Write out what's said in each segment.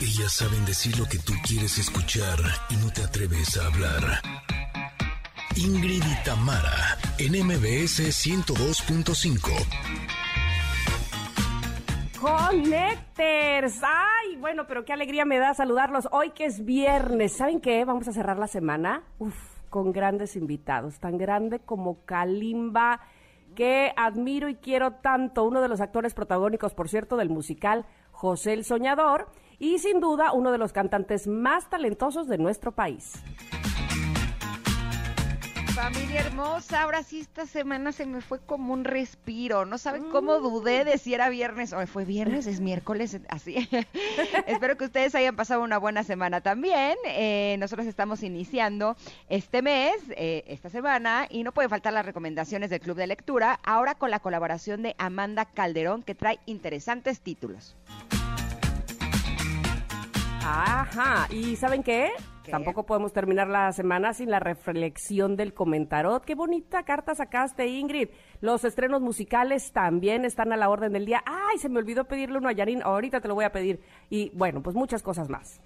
Ellas saben decir lo que tú quieres escuchar y no te atreves a hablar. Ingrid y Tamara, en MBS 102.5. Connecters. Ay, bueno, pero qué alegría me da saludarlos hoy que es viernes. ¿Saben qué? Vamos a cerrar la semana Uf, con grandes invitados, tan grande como Kalimba, que admiro y quiero tanto, uno de los actores protagónicos, por cierto, del musical José el Soñador, y sin duda uno de los cantantes más talentosos de nuestro país. Familia hermosa, ahora sí esta semana se me fue como un respiro. No saben cómo dudé de si era viernes o fue viernes, es miércoles, así. Espero que ustedes hayan pasado una buena semana también. Eh, nosotros estamos iniciando este mes, eh, esta semana, y no puede faltar las recomendaciones del Club de Lectura, ahora con la colaboración de Amanda Calderón, que trae interesantes títulos. Ajá, ¿y saben qué? Tampoco podemos terminar la semana sin la reflexión del comentarot. Qué bonita carta sacaste, Ingrid. Los estrenos musicales también están a la orden del día. Ay, se me olvidó pedirle uno a Yarin. Ahorita te lo voy a pedir. Y bueno, pues muchas cosas más.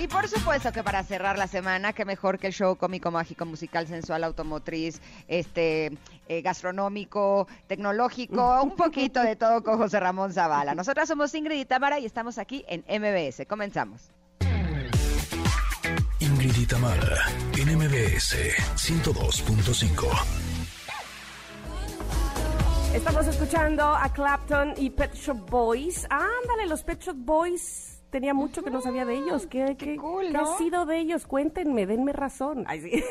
Y por supuesto que para cerrar la semana, qué mejor que el show cómico, mágico, musical, sensual, automotriz, este, eh, gastronómico, tecnológico, un poquito de todo con José Ramón Zavala. Nosotras somos Ingrid y Tamara y estamos aquí en MBS. Comenzamos. Ingrid y Tamara, en MBS 102.5. Estamos escuchando a Clapton y Pet Shop Boys. Ándale, los Pet Shop Boys tenía mucho que no sabía de ellos. ¿Qué, qué, cool, ha sido de ellos? Cuéntenme, denme razón. Ay, sí.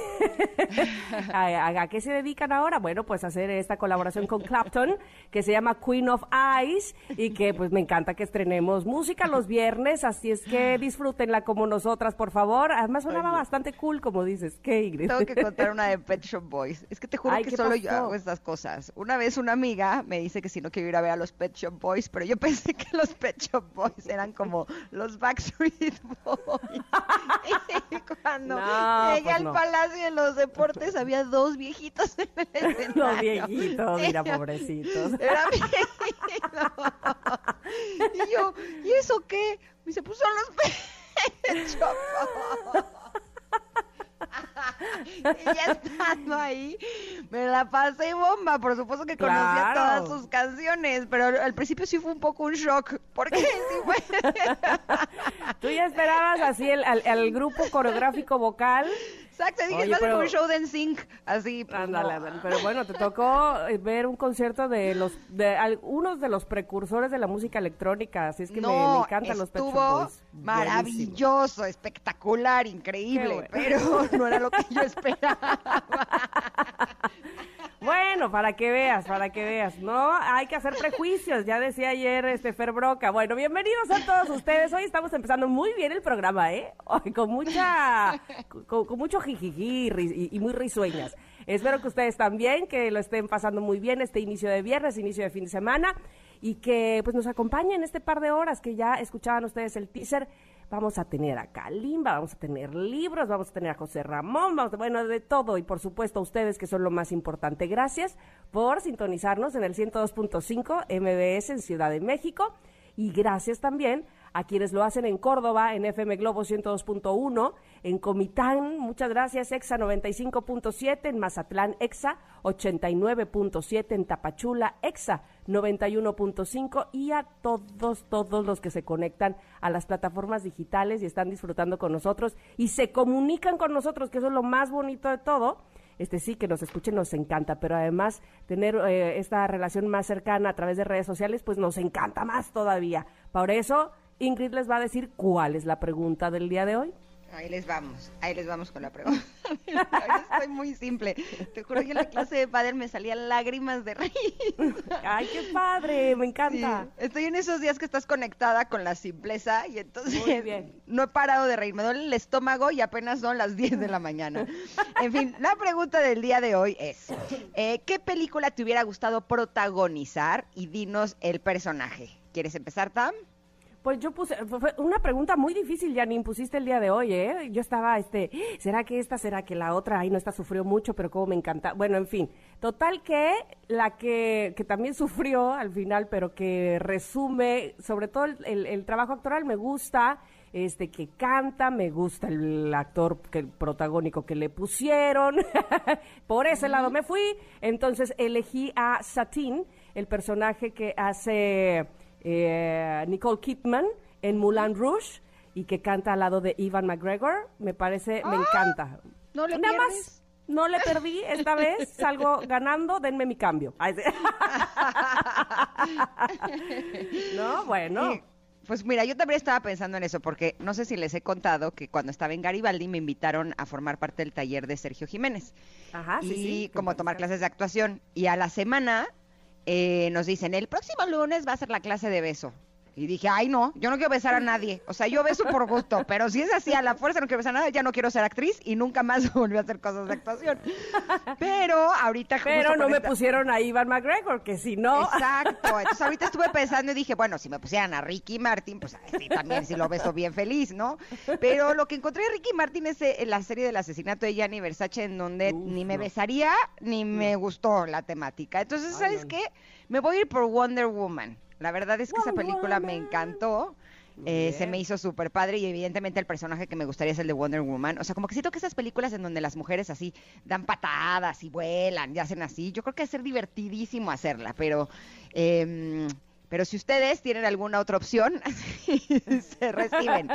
¿A, qué se dedican ahora? Bueno, pues hacer esta colaboración con Clapton, que se llama Queen of Ice, y que pues me encanta que estrenemos música los viernes, así es que disfrútenla como nosotras, por favor. Además sonaba bastante cool, como dices. ¿Qué, Ingrid? Tengo que contar una de Pet Shop Boys. Es que te juro que solo yo hago estas cosas. Una vez una amiga me dice que si no quiero ir a ver a los Pet Shop Boys, pero yo pensé que los Pet Shop Boys eran como los Backstreet Boys. y cuando llegué pues al Palacio de los Deportes había dos viejitos en el escenario. Los viejitos, mira, pobrecitos. Era viejito. y yo, ¿y eso qué? Me dice, pues son los pechos. y ya estando ahí, me la pasé bomba. Por supuesto que conocía todas sus canciones, pero al principio sí fue un poco un shock. Porque sí fue. Tú ya esperabas así el, al, grupo coreográfico vocal. Exacto, dije, Oye, pero... un show de NSYNC, así. Pues, ándale, pero bueno, te tocó eh, ver un concierto de los, de algunos de los precursores de la música electrónica, así es que me, encantan los Pet maravilloso, espectacular, increíble, pero no era lo que yo esperaba. Bueno, para que veas, para que veas, ¿no? Hay que hacer prejuicios, ya decía ayer este Fer Broca. Bueno, bienvenidos a todos ustedes. Hoy estamos empezando muy bien el programa, ¿eh? Hoy con mucha, con, mucho jijiji y, y muy risueñas. Espero que ustedes también, que lo estén pasando muy bien este inicio de viernes, inicio de fin de semana y que pues nos acompañen este par de horas que ya escuchaban ustedes el teaser vamos a tener a Kalimba, vamos a tener libros, vamos a tener a José Ramón, vamos bueno, de todo y por supuesto a ustedes que son lo más importante. Gracias por sintonizarnos en el 102.5 MBS en Ciudad de México y gracias también a quienes lo hacen en Córdoba, en FM Globo 102.1, en Comitán, muchas gracias, EXA 95.7, en Mazatlán, EXA 89.7, en Tapachula, EXA 91.5 y a todos, todos los que se conectan a las plataformas digitales y están disfrutando con nosotros y se comunican con nosotros, que eso es lo más bonito de todo este sí, que nos escuchen nos encanta, pero además tener eh, esta relación más cercana a través de redes sociales, pues nos encanta más todavía. Por eso, Ingrid les va a decir cuál es la pregunta del día de hoy. Ahí les vamos, ahí les vamos con la pregunta. Estoy muy simple. Te juro que en la clase de padre me salían lágrimas de reír. Ay, qué padre, me encanta. Estoy en esos días que estás conectada con la simpleza y entonces no he parado de reír. Me duele el estómago y apenas son las 10 de la mañana. En fin, la pregunta del día de hoy es, eh, ¿qué película te hubiera gustado protagonizar y dinos el personaje? ¿Quieres empezar, Tam? Pues yo puse, fue una pregunta muy difícil, Janine, pusiste el día de hoy, ¿eh? Yo estaba, este, ¿será que esta, será que la otra? Ahí no está, sufrió mucho, pero como me encanta. Bueno, en fin, total que la que, que también sufrió al final, pero que resume, sobre todo el, el trabajo actoral, me gusta este que canta, me gusta el actor que, el protagónico que le pusieron, por ese lado me fui, entonces elegí a Satine, el personaje que hace eh, Nicole Kidman en Moulin Rouge y que canta al lado de Ivan McGregor, me parece, me ¡Ah! encanta. No le Nada más no le perdí, esta vez salgo ganando, denme mi cambio. no, bueno. Pues mira, yo también estaba pensando en eso, porque no sé si les he contado que cuando estaba en Garibaldi me invitaron a formar parte del taller de Sergio Jiménez. Ajá, sí, y como tomar clases de actuación. Y a la semana eh, nos dicen, el próximo lunes va a ser la clase de beso. Y dije, ay no, yo no quiero besar a nadie. O sea, yo beso por gusto, pero si es así a la fuerza no quiero besar a nadie, ya no quiero ser actriz y nunca más volví a hacer cosas de actuación. Pero ahorita... Pero no me pusieron a Ivan McGregor, que si no... Exacto. Entonces ahorita estuve pensando y dije, bueno, si me pusieran a Ricky Martin, pues sí, también si lo beso bien feliz, ¿no? Pero lo que encontré de Ricky Martin es en eh, la serie del asesinato de Gianni Versace, en donde ni me besaría ni me gustó la temática. Entonces, ¿sabes qué? Me voy a ir por Wonder Woman. La verdad es que esa película me encantó. Eh, se me hizo súper padre y evidentemente el personaje que me gustaría es el de Wonder Woman. O sea, como que siento que esas películas en donde las mujeres así dan patadas y vuelan y hacen así, yo creo que es ser divertidísimo hacerla, pero... Eh, pero si ustedes tienen alguna otra opción, se reciben.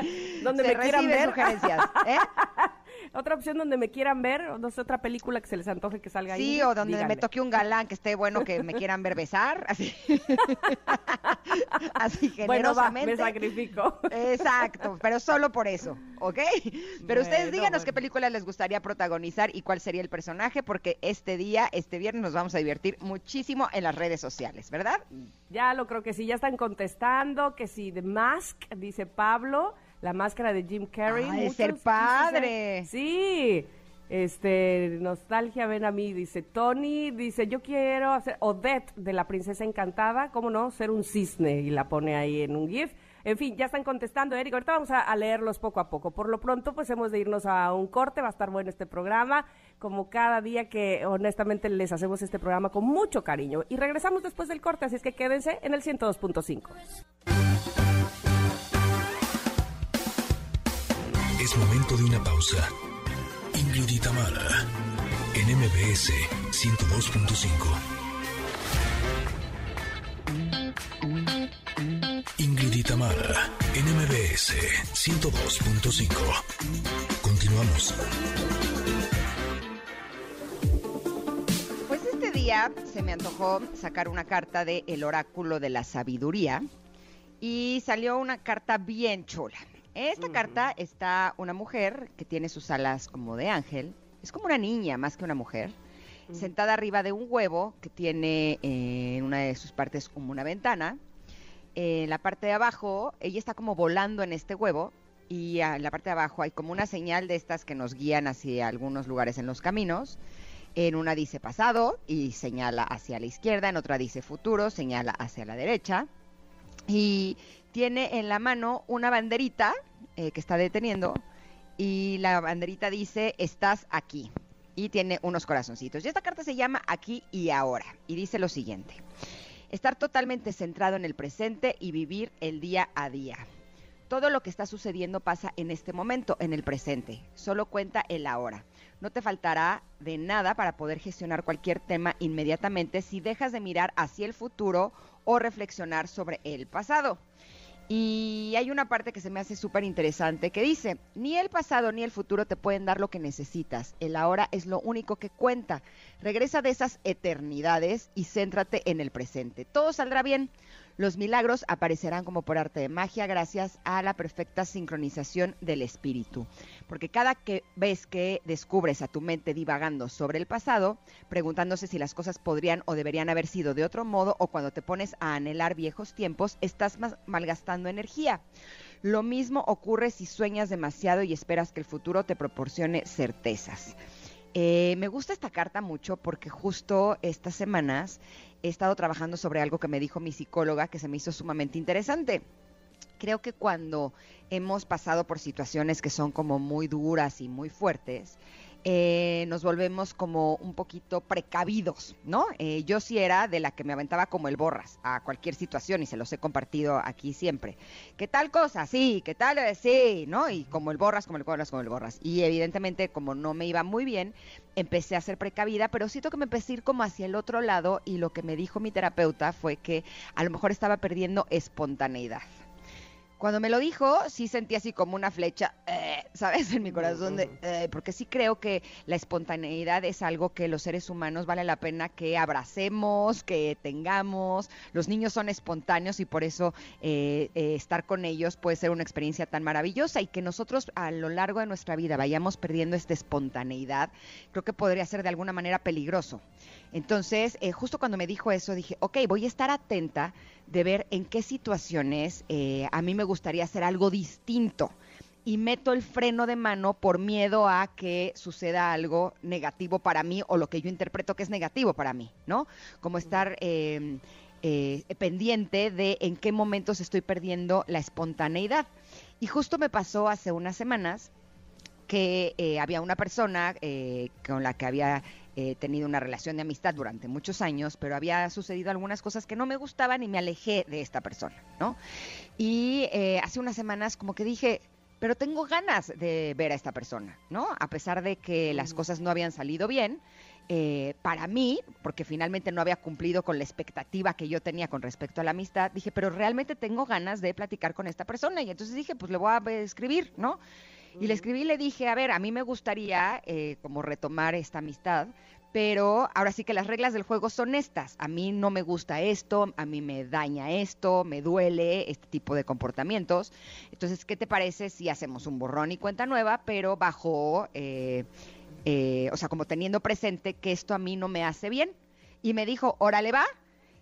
Donde me quieran ver. sugerencias. ¿eh? otra opción donde me quieran ver, o no sé, otra película que se les antoje que salga ahí. Sí, o donde me toque un galán que esté bueno, que me quieran ver besar, así. así generosamente. Bueno, va, me sacrifico. Exacto, pero solo por eso, ¿ok? Pero ustedes díganos qué película les gustaría protagonizar y cuál sería el personaje, porque este día, este viernes, nos vamos a divertir muchísimo en las redes sociales, ¿verdad? Ya lo creo que sí, ya están contestando, que sí, The Mask, dice Pablo la máscara de Jim Carrey. Ay, ser padre. Sí. Este, nostalgia, ven a mí, dice Tony, dice, yo quiero hacer Odette de la princesa encantada, ¿cómo no? Ser un cisne y la pone ahí en un GIF. En fin, ya están contestando, Eric. Ahorita vamos a, leerlos poco a poco. Por lo pronto, pues hemos de irnos a un corte. Va a estar bueno este programa, como cada día que honestamente les hacemos este programa con mucho cariño. Y regresamos después del corte, así es que quédense en el 102.5. Es momento de una pausa. Ingrid y en MBS 102.5. Ingrid en MBS 102.5. Continuamos. Pues este día se me antojó sacar una carta de El Oráculo de la Sabiduría y salió una carta bien chula. En esta carta está una mujer que tiene sus alas como de ángel. Es como una niña más que una mujer. Sentada arriba de un huevo que tiene eh, en una de sus partes como una ventana. En la parte de abajo, ella está como volando en este huevo. Y en la parte de abajo hay como una señal de estas que nos guían hacia algunos lugares en los caminos. En una dice pasado y señala hacia la izquierda, en otra dice futuro, señala hacia la derecha. Y tiene en la mano una banderita eh, que está deteniendo y la banderita dice, estás aquí. Y tiene unos corazoncitos. Y esta carta se llama Aquí y Ahora. Y dice lo siguiente. Estar totalmente centrado en el presente y vivir el día a día. Todo lo que está sucediendo pasa en este momento, en el presente. Solo cuenta el ahora. No te faltará de nada para poder gestionar cualquier tema inmediatamente si dejas de mirar hacia el futuro o reflexionar sobre el pasado. Y hay una parte que se me hace súper interesante que dice, ni el pasado ni el futuro te pueden dar lo que necesitas, el ahora es lo único que cuenta. Regresa de esas eternidades y céntrate en el presente. Todo saldrá bien. Los milagros aparecerán como por arte de magia gracias a la perfecta sincronización del espíritu. Porque cada vez que descubres a tu mente divagando sobre el pasado, preguntándose si las cosas podrían o deberían haber sido de otro modo, o cuando te pones a anhelar viejos tiempos, estás malgastando energía. Lo mismo ocurre si sueñas demasiado y esperas que el futuro te proporcione certezas. Eh, me gusta esta carta mucho porque justo estas semanas he estado trabajando sobre algo que me dijo mi psicóloga que se me hizo sumamente interesante. Creo que cuando hemos pasado por situaciones que son como muy duras y muy fuertes, eh, nos volvemos como un poquito precavidos, ¿no? Eh, yo sí era de la que me aventaba como el borras a cualquier situación y se los he compartido aquí siempre. ¿Qué tal cosa? Sí, ¿qué tal? Eh, sí, ¿no? Y como el borras, como el borras, como el borras. Y evidentemente como no me iba muy bien, empecé a ser precavida, pero siento que me empecé a ir como hacia el otro lado y lo que me dijo mi terapeuta fue que a lo mejor estaba perdiendo espontaneidad. Cuando me lo dijo, sí sentí así como una flecha, eh, ¿sabes? En mi corazón, de, eh, porque sí creo que la espontaneidad es algo que los seres humanos vale la pena que abracemos, que tengamos. Los niños son espontáneos y por eso eh, estar con ellos puede ser una experiencia tan maravillosa y que nosotros a lo largo de nuestra vida vayamos perdiendo esta espontaneidad, creo que podría ser de alguna manera peligroso. Entonces, justo cuando me dijo eso, dije, ok, voy a estar atenta de ver en qué situaciones eh, a mí me gustaría hacer algo distinto y meto el freno de mano por miedo a que suceda algo negativo para mí o lo que yo interpreto que es negativo para mí, ¿no? Como estar em, eh, pendiente de en qué momentos estoy perdiendo la espontaneidad. Y justo me pasó hace unas semanas que eh, había una persona con la que había he tenido una relación de amistad durante muchos años, pero había sucedido algunas cosas que no me gustaban y me alejé de esta persona, ¿no? Y eh, hace unas semanas como que dije, pero tengo ganas de ver a esta persona, ¿no? A pesar de que las cosas no habían salido bien, eh, para mí, porque finalmente no había cumplido con la expectativa que yo tenía con respecto a la amistad, dije, pero realmente tengo ganas de platicar con esta persona. Y entonces dije, pues le voy a escribir, ¿no? Y le escribí y le dije, a ver, a mí me gustaría eh, como retomar esta amistad, pero ahora sí que las reglas del juego son estas. A mí no me gusta esto, a mí me daña esto, me duele este tipo de comportamientos. Entonces, ¿qué te parece si hacemos un borrón y cuenta nueva, pero bajo, eh, eh, o sea, como teniendo presente que esto a mí no me hace bien? Y me dijo, órale va,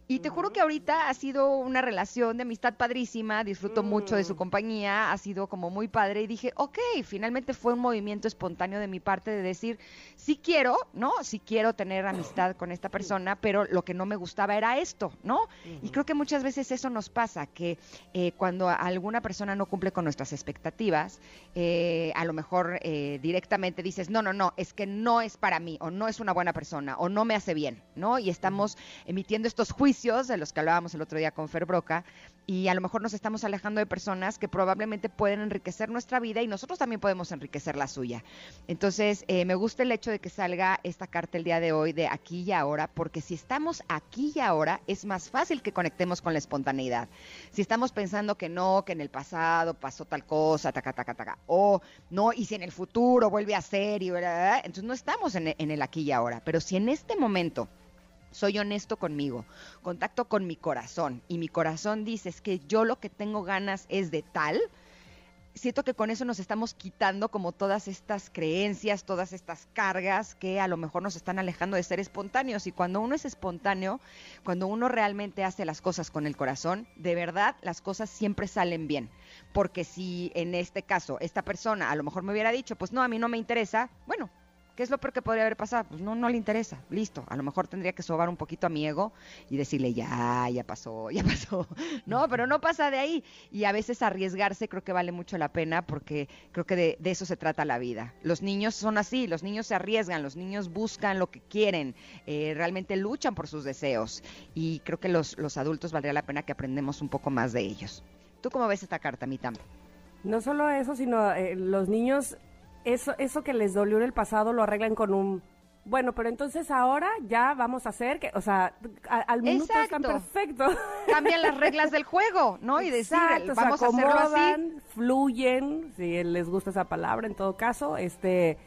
y te juro que ahorita ha sido una relación de amistad padrísima, disfruto mucho de su mm. compañía, ha sido como muy padre y dije, ok, finalmente fue un movimiento espontáneo de mi parte de decir, sí quiero, ¿no? Sí quiero tener amistad con esta persona, pero lo que no me gustaba era esto, ¿no? Y creo que muchas veces eso nos pasa, que eh, cuando alguna persona no cumple con nuestras expectativas, eh, a lo mejor eh, directamente dices, no, no, no, es que no es para mí, o no es una buena persona, o no me hace bien, ¿no? Y estamos emitiendo estos juicios de los que hablábamos el otro día con Fer Broca, y a lo mejor nos estamos alejando de personas que probablemente pueden enriquecer nuestra vida y nosotros también podemos enriquecer la suya. Entonces, eh, me gusta el hecho de que salga esta carta el día de hoy de aquí y ahora, porque si estamos aquí y ahora, es más fácil que conectemos con la espontaneidad. Si estamos pensando que no, que en el pasado pasó tal cosa, taca, taca, taca, o no, y si en el futuro vuelve a ser, y, entonces no estamos en el aquí y ahora. Pero si en este momento soy honesto conmigo, contacto con mi corazón y mi corazón dice es que yo lo que tengo ganas es de tal, siento que con eso nos estamos quitando como todas estas creencias, todas estas cargas que a lo mejor nos están alejando de ser espontáneos. Y cuando uno es espontáneo, cuando uno realmente hace las cosas con el corazón, de verdad las cosas siempre salen bien. Porque si en este caso esta persona a lo mejor me hubiera dicho, pues no, a mí no me interesa, bueno, ¿Qué es lo peor que podría haber pasado? Pues no, no le interesa, listo. A lo mejor tendría que sobar un poquito a mi ego y decirle, ya, ya pasó, ya pasó. No, pero no pasa de ahí. Y a veces arriesgarse creo que vale mucho la pena porque creo que de, eso se trata la vida. Los niños son así, los niños se arriesgan, los niños buscan lo que quieren, eh, realmente luchan por sus deseos. Y creo que los, los adultos valdría la pena que aprendemos un poco más de ellos. ¿Tú cómo ves esta carta, Mitam? No solo eso, sino eh, los niños eso, eso que les dolió en el pasado lo arreglan con un bueno, pero entonces ahora ya vamos a hacer que, o sea, al minuto están perfecto. Cambian las reglas del juego, ¿no? Y decir, vamos a hacerlo así. Fluyen, si les gusta esa palabra en todo caso, este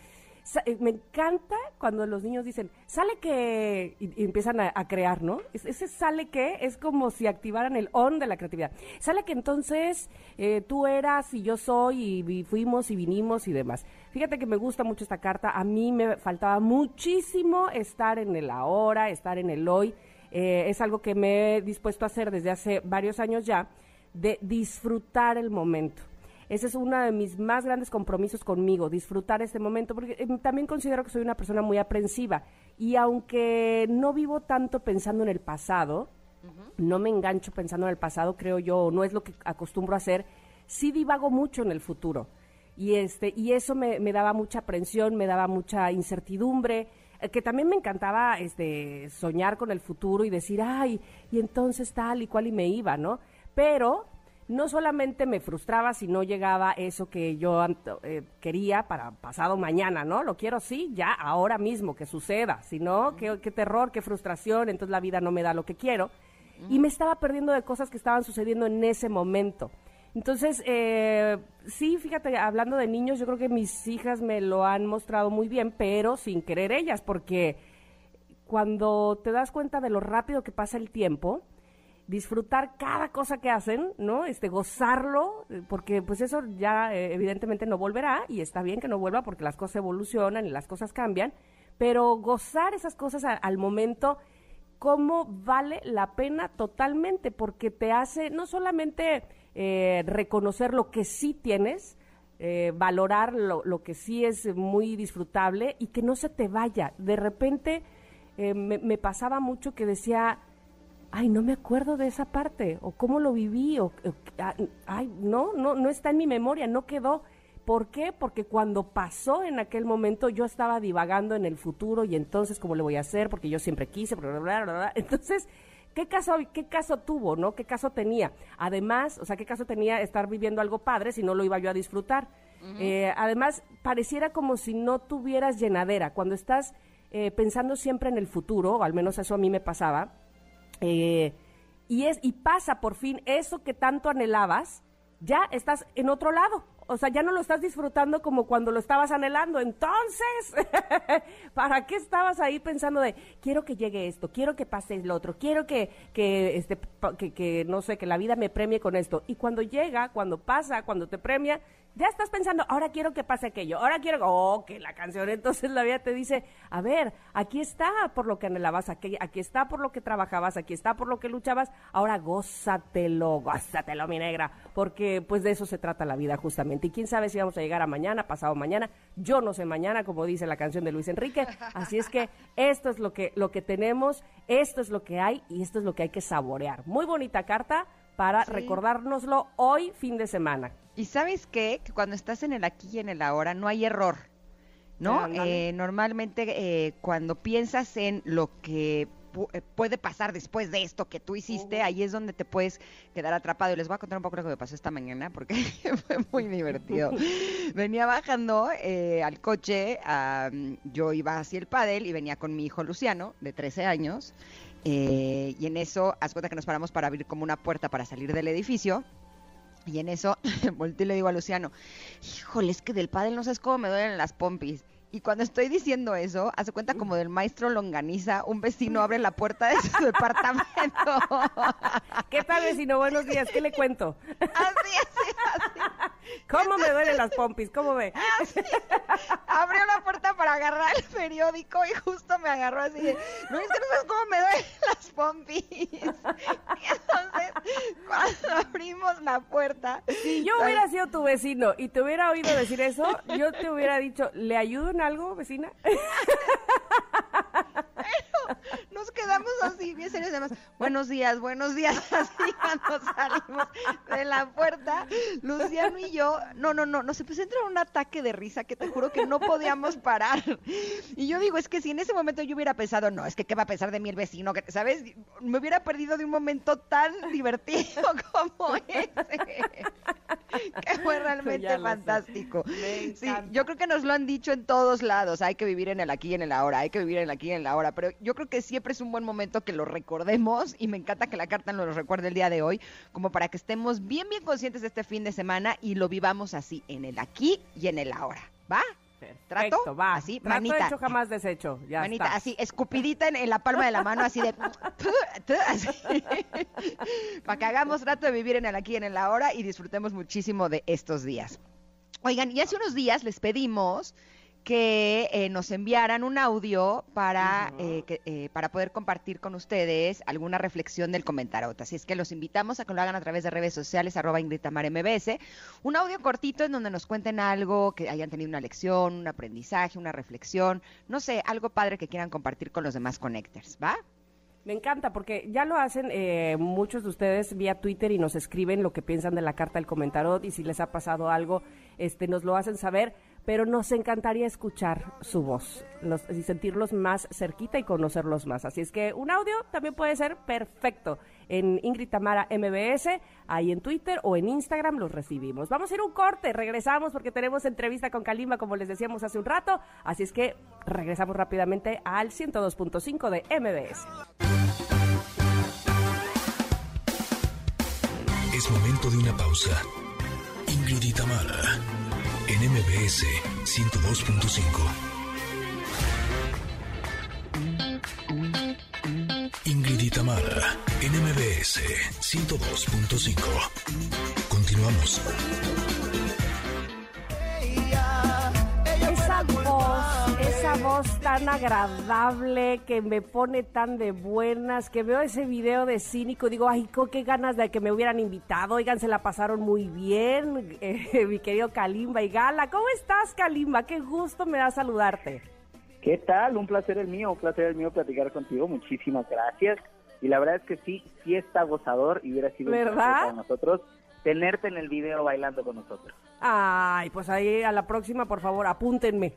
me encanta cuando los niños dicen, sale que, y, empiezan a, crear, ¿no? ese sale que es como si activaran el on de la creatividad. Sale que entonces eh, tú eras y yo soy y, fuimos y vinimos y demás. Fíjate que me gusta mucho esta carta. A mí me faltaba muchísimo estar en el ahora, estar en el hoy. Eh, es algo que me he dispuesto a hacer desde hace varios años ya, de disfrutar el momento ese es uno de mis más grandes compromisos conmigo, disfrutar este momento, porque eh, también considero que soy una persona muy aprensiva y aunque no vivo tanto pensando en el pasado, no me engancho pensando en el pasado, creo yo, no es lo que acostumbro a hacer, sí divago mucho en el futuro. Y, este, y eso me, me daba mucha aprensión, me daba mucha incertidumbre, eh, que también me encantaba este, soñar con el futuro y decir, ay, y entonces tal y cual y me iba, ¿no? Pero no solamente me frustraba si no llegaba eso que yo eh, quería para pasado mañana, ¿no? Lo quiero sí, ya, ahora mismo, que suceda. Si no, qué, qué terror, qué frustración, entonces la vida no me da lo que quiero. Y me estaba perdiendo de cosas que estaban sucediendo en ese momento. Entonces, eh, sí, fíjate, hablando de niños, yo creo que mis hijas me lo han mostrado muy bien, pero sin querer ellas, porque cuando te das cuenta de lo rápido que pasa el tiempo, disfrutar cada cosa que hacen, ¿no? Este, gozarlo, eh, porque pues eso ya eh, evidentemente no volverá y está bien que no vuelva porque las cosas evolucionan y las cosas cambian, pero gozar esas cosas al momento, cómo vale la pena totalmente, porque te hace no solamente eh, reconocer lo que sí tienes, valorar lo, lo, que sí es muy disfrutable y que no se te vaya. De repente me, pasaba mucho que decía, ay, no me acuerdo de esa parte, o cómo lo viví, o, o ah, ay, no, no, no está en mi memoria, no quedó. ¿Por qué? Porque cuando pasó en aquel momento yo estaba divagando en el futuro y entonces cómo le voy a hacer, porque yo siempre quise, bla, bla, bla, bla. entonces ¿Qué caso, ¿Qué caso tuvo, no? ¿Qué caso tenía? Además, o sea, ¿qué caso tenía estar viviendo algo padre si no lo iba yo a disfrutar? eh, además, pareciera como si no tuvieras llenadera. Cuando estás eh, pensando siempre en el futuro, o al menos eso a mí me pasaba, eh, y, es, y pasa por fin eso que tanto anhelabas, ya estás en otro lado o sea, ya no lo estás disfrutando como cuando lo estabas anhelando. Entonces, ¿para qué estabas ahí pensando de, quiero que llegue esto, quiero que pase el otro, quiero que, que, este, que, que, no sé, que la vida me premie con esto? Y cuando llega, cuando pasa, cuando te premia, ya estás pensando, ahora quiero que pase aquello, ahora quiero, oh, que la canción, entonces la vida te dice, a ver, aquí está por lo que anhelabas, aquí, aquí está por lo que trabajabas, aquí está por lo que luchabas, ahora gózatelo, gózatelo, mi negra, porque pues de eso se trata la vida justamente. Y quién sabe si vamos a llegar a mañana, pasado mañana, yo no sé mañana, como dice la canción de Luis Enrique, así es que esto es lo que, lo que tenemos, esto es lo que hay y esto es lo que hay que saborear. Muy bonita carta para sí. recordárnoslo hoy, fin de semana. Y sabes qué? Que cuando estás en el aquí y en el ahora no hay error, ¿no? Eh, normalmente eh, cuando piensas en lo que pu eh, puede pasar después de esto que tú hiciste, uh -huh. ahí es donde te puedes quedar atrapado. Y les voy a contar un poco lo que me pasó esta mañana porque fue muy divertido. venía bajando eh, al coche, um, yo iba hacia el pádel y venía con mi hijo Luciano, de 13 años. Eh, y en eso, haz cuenta que nos paramos para abrir como una puerta para salir del edificio. Y en eso volteo y le digo a Luciano, híjole, es que del pádel no sabes cómo me duelen las pompis. Y cuando estoy diciendo eso, hace cuenta como del maestro Longaniza, un vecino abre la puerta de su departamento. ¿Qué tal, vecino? Buenos días, ¿qué le cuento? Así, así, así. ¿Cómo me duelen las pompis? ¿Cómo ve? Abrió la puerta para agarrar el periódico y justo me agarró así de, no, es que no sabes cómo me duelen las pompis. Y entonces, cuando abrimos la puerta... Si yo hubiera sido tu vecino y te hubiera oído decir eso, yo te hubiera dicho, ¿le ayudo en algo, vecina? Quedamos así, bien serios, además, buenos días, buenos días, así cuando salimos de la puerta, Luciano y yo, no, no, no, nos empezó a entrar un ataque de risa que te juro que no podíamos parar. Y yo digo, es que si en ese momento yo hubiera pensado, no, es que qué va a pensar de mí el vecino, que, ¿sabes? Me hubiera perdido de un momento tan divertido como ese. que fue realmente fantástico. Sí, yo creo que nos lo han dicho en todos lados, hay que vivir en el aquí y en el ahora, hay que vivir en el aquí y en el ahora, pero yo creo que siempre es un buen momento que lo recordemos y me encanta que la carta nos lo recuerde el día de hoy, como para que estemos bien, bien conscientes de este fin de semana y lo vivamos así, en el aquí y en el ahora, ¿va? Perfecto, ¿Trato? va. Así, Trato manita. hecho jamás deshecho. Ya manita, está. así, escupidita en, en, la palma de la mano, así de... Para que hagamos trato de vivir en el aquí y en el ahora y disfrutemos muchísimo de estos días. Oigan, y hace unos días les pedimos que eh, nos enviaran un audio para, uh -huh. eh, que, eh, para poder compartir con ustedes alguna reflexión del comentarot. Así es que los invitamos a que lo hagan a través de redes sociales, arroba MBS. Un audio cortito en donde nos cuenten algo, que hayan tenido una lección, un aprendizaje, una reflexión, no sé, algo padre que quieran compartir con los demás connectors, ¿va? Me encanta porque ya lo hacen eh, muchos de ustedes vía Twitter y nos escriben lo que piensan de la carta del comentarot y si les ha pasado algo, este, nos lo hacen saber pero nos encantaría escuchar su voz y sentirlos más cerquita y conocerlos más. Así es que un audio también puede ser perfecto. En Ingrid Tamara MBS, ahí en Twitter o en Instagram los recibimos. Vamos a ir un corte, regresamos porque tenemos entrevista con Kalimba, como les decíamos hace un rato. Así es que regresamos rápidamente al 102.5 de MBS. Es momento de una pausa. Ingrid Tamara MBS 102.5. Ingrid y Tamara, en MBS 102.5. Continuamos. Esa voz, esa voz tan agradable que me pone tan de buenas, que veo ese video de cínico, digo, ay, qué ganas de que me hubieran invitado, oigan, se la pasaron muy bien, eh, mi querido Kalimba y Gala. ¿Cómo estás, Kalimba? Qué gusto me da saludarte. ¿Qué tal? Un placer el mío, un placer el mío platicar contigo. Muchísimas gracias. Y la verdad es que sí, sí está gozador y hubiera sido ¿verdad? un placer para nosotros tenerte en el video bailando con nosotros. Ay, pues ahí a la próxima, por favor, apúntenme.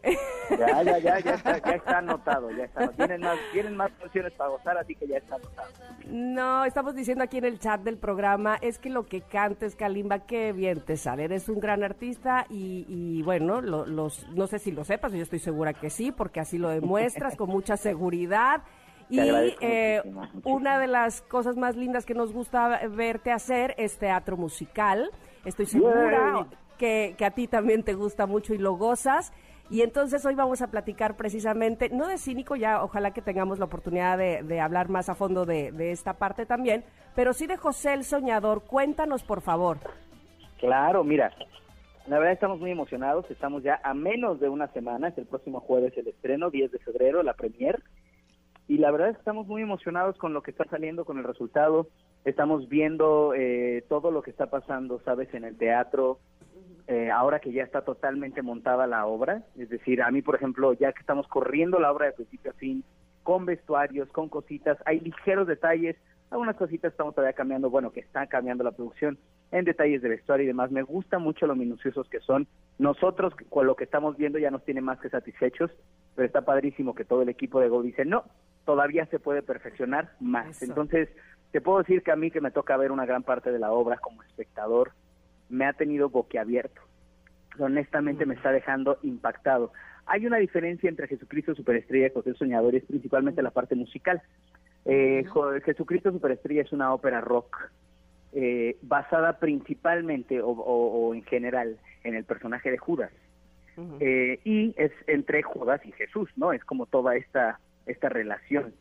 Ya, ya, ya, ya está, ya está anotado, ya está. Tienen más, tienen más funciones para gozar, así que ya está anotado. No, estamos diciendo aquí en el chat del programa, es que lo que cantes, Kalimba, qué bien te sale. Eres un gran artista y, y bueno, los, no sé si lo sepas, yo estoy segura que sí, porque así lo demuestras con mucha seguridad. Y eh, una de las cosas más lindas que nos gusta verte hacer es teatro musical. Estoy segura que, a ti también te gusta mucho y lo gozas. Y entonces hoy vamos a platicar precisamente, no de cínico, ya ojalá que tengamos la oportunidad de, de hablar más a fondo de, de, esta parte también, pero sí de José el Soñador. Cuéntanos, por favor. Claro, mira, la verdad estamos muy emocionados, estamos ya a menos de una semana, es el próximo jueves el estreno, 10 de febrero, la premier y la verdad es que estamos muy emocionados con lo que está saliendo, con el resultado. Estamos viendo eh, todo lo que está pasando, sabes, en el teatro, eh, ahora que ya está totalmente montada la obra. Es decir, a mí, por ejemplo, ya que estamos corriendo la obra de principio a fin, con vestuarios, con cositas, hay ligeros detalles, algunas cositas estamos todavía cambiando, bueno, que está cambiando la producción en detalles de vestuario y demás. Me gusta mucho lo minuciosos que son. Nosotros, con lo que estamos viendo, ya nos tiene más que satisfechos, pero está padrísimo que todo el equipo de Go dice, no, todavía se puede perfeccionar más. Eso. Entonces, te puedo decir que a mí que me toca ver una gran parte de la obra como espectador, me ha tenido boquiabierto. Honestamente me está dejando impactado. Hay una diferencia entre Jesucristo Superestrella y José Soñador, y es principalmente la parte musical. Eh, Jesucristo Superestrella es una ópera rock eh, basada principalmente o, o, o, en general en el personaje de Judas. Uh -huh. eh, y es entre Judas y Jesús, ¿no? Es como toda esta esta relación.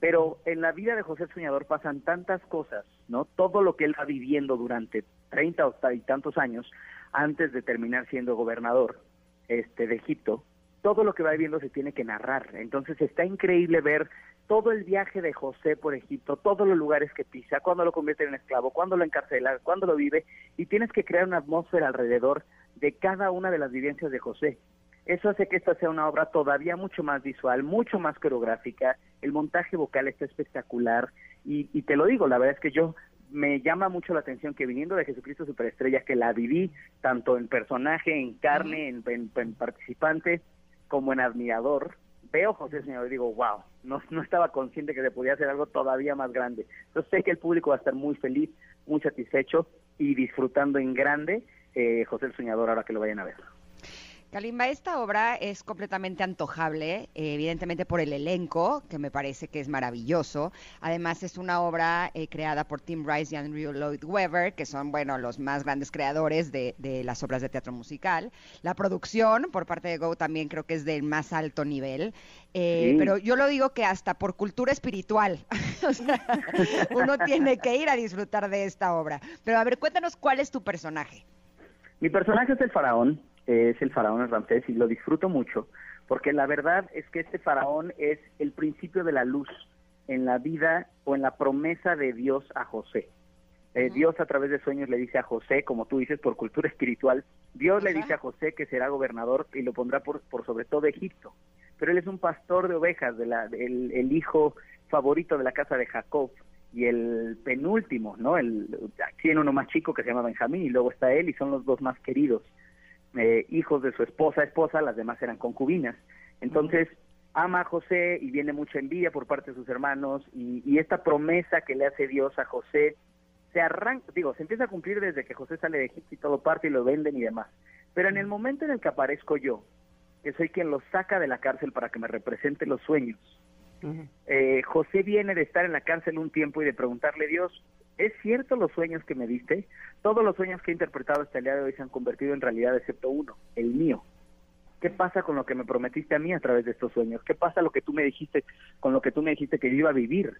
Pero en la vida de José Soñador pasan tantas cosas, ¿no? Todo lo que él va viviendo durante 30 o y tantos años antes de terminar siendo gobernador este de Egipto, todo lo que va viviendo se tiene que narrar. Entonces está increíble ver todo el viaje de José por Egipto, todos los lugares que pisa, cuando lo convierte en esclavo, cuando lo encarcela, cuando lo vive, y tienes que crear una atmósfera alrededor de cada una de las vivencias de José. Eso hace que esta sea una obra todavía mucho más visual, mucho más coreográfica. El montaje vocal está espectacular. Y, y, te lo digo, la verdad es que yo me llama mucho la atención que viniendo de Jesucristo Superestrella, que la viví tanto en personaje, en carne, en, en, en participante, como en admirador, veo José Señor y digo, wow, no, no estaba consciente que se podía hacer algo todavía más grande. Yo sé que el público va a estar muy feliz, muy satisfecho y disfrutando en grande eh, José el Soñador ahora que lo vayan a ver. Kalimba, esta obra es completamente antojable, eh, evidentemente por el elenco, que me parece que es maravilloso. Además, es una obra eh, creada por Tim Rice y Andrew Lloyd Webber, que son, bueno, los más grandes creadores de, de, las obras de teatro musical. La producción, por parte de Go, también creo que es del más alto nivel. Eh, sí. Pero yo lo digo que hasta por cultura espiritual, o sea, uno tiene que ir a disfrutar de esta obra. Pero a ver, cuéntanos cuál es tu personaje. Mi personaje es el faraón, es el faraón Ramsés y lo disfruto mucho porque la verdad es que este faraón es el principio de la luz en la vida o en la promesa de Dios a José. Eh, uh -huh. Dios a través de sueños le dice a José, como tú dices, por cultura espiritual, Dios uh -huh. le dice a José que será gobernador y lo pondrá por, por sobre todo Egipto. Pero él es un pastor de ovejas, de la, el, el hijo favorito de la casa de Jacob y el penúltimo, ¿no? El, tiene uno más chico que se llama Benjamín y luego está él y son los dos más queridos, eh, hijos de su esposa, esposa, las demás eran concubinas. Entonces, ama a José y viene mucha envidia por parte de sus hermanos y, y esta promesa que le hace Dios a José se arranca, digo, se empieza a cumplir desde que José sale de Egipto y todo parte y lo venden y demás. Pero en el momento en el que aparezco yo, que soy quien lo saca de la cárcel para que me represente los sueños, eh, José viene de estar en la cárcel un tiempo y de preguntarle, Dios, ¿es cierto los sueños que me diste? Todos los sueños que he interpretado hasta el día de hoy se han convertido en realidad, excepto uno, el mío. ¿Qué pasa con lo que me prometiste a mí a través de estos sueños? ¿Qué pasa lo que tú me dijiste con lo que tú me dijiste que yo iba a vivir?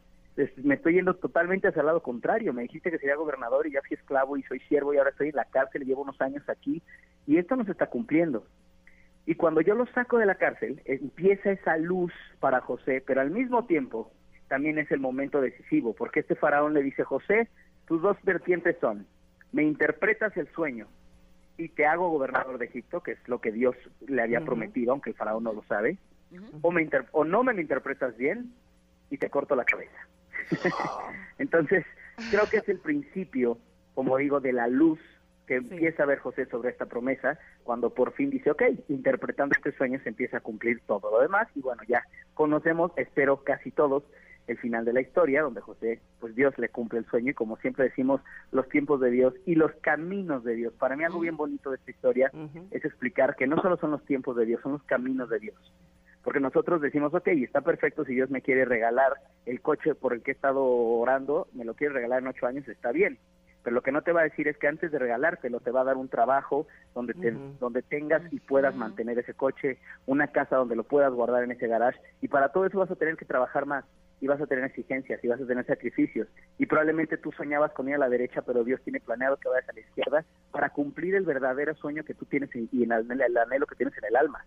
me estoy yendo totalmente hacia el lado contrario. Me dijiste que sería gobernador y ya fui esclavo y soy siervo y ahora estoy en la cárcel y llevo unos años aquí y esto no se está cumpliendo. Y cuando yo lo saco de la cárcel, empieza esa luz para José, pero al mismo tiempo también es el momento decisivo, porque este faraón le dice, José, tus dos vertientes son, me interpretas el sueño y te hago gobernador de Egipto, que es lo que Dios le había prometido, aunque el faraón no lo sabe, o, me o no me lo interpretas bien y te corto la cabeza. Entonces, creo que es el principio, como digo, de la luz que empieza a ver José sobre esta promesa, cuando por fin dice, ok, interpretando este sueño se empieza a cumplir todo lo demás, y bueno, ya conocemos, espero casi todos, el final de la historia, donde José, pues Dios le cumple el sueño, y como siempre decimos, los tiempos de Dios y los caminos de Dios. Para mí algo bien bonito de esta historia es explicar que no solo son los tiempos de Dios, son los caminos de Dios. Porque nosotros decimos, ok, está perfecto, si Dios me quiere regalar el coche por el que he estado orando, me lo quiere regalar en ocho años, está bien. Pero lo que no te va a decir es que antes de regalártelo te va a dar un trabajo donde te, donde tengas y puedas mantener ese coche, una casa donde lo puedas guardar en ese garage y para todo eso vas a tener que trabajar más y vas a tener exigencias y vas a tener sacrificios. Y probablemente tú soñabas con ir a la derecha pero Dios tiene planeado que vayas a la izquierda para cumplir el verdadero sueño que tú tienes y el anhelo que tienes en el alma.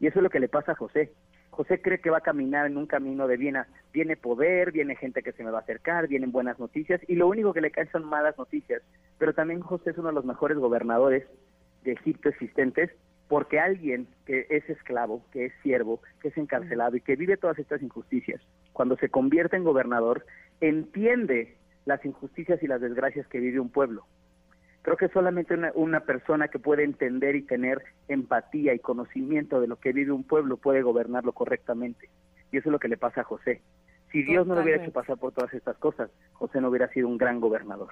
Y eso es lo que le pasa a José. José cree que va a caminar en un camino de bien, viene poder, viene gente que se me va a acercar, vienen buenas noticias y lo único que le caen son malas noticias. Pero también José es uno de los mejores gobernadores de Egipto existentes porque alguien que es esclavo, que es siervo, que es encarcelado y que vive todas estas injusticias, cuando se convierte en gobernador, entiende las injusticias y las desgracias que vive un pueblo Creo que solamente una, persona que puede entender y tener empatía y conocimiento de lo que vive un pueblo puede gobernarlo correctamente. Y eso es lo que le pasa a José. Si Dios no lo hubiera hecho pasar por todas estas cosas, José no hubiera sido un gran gobernador.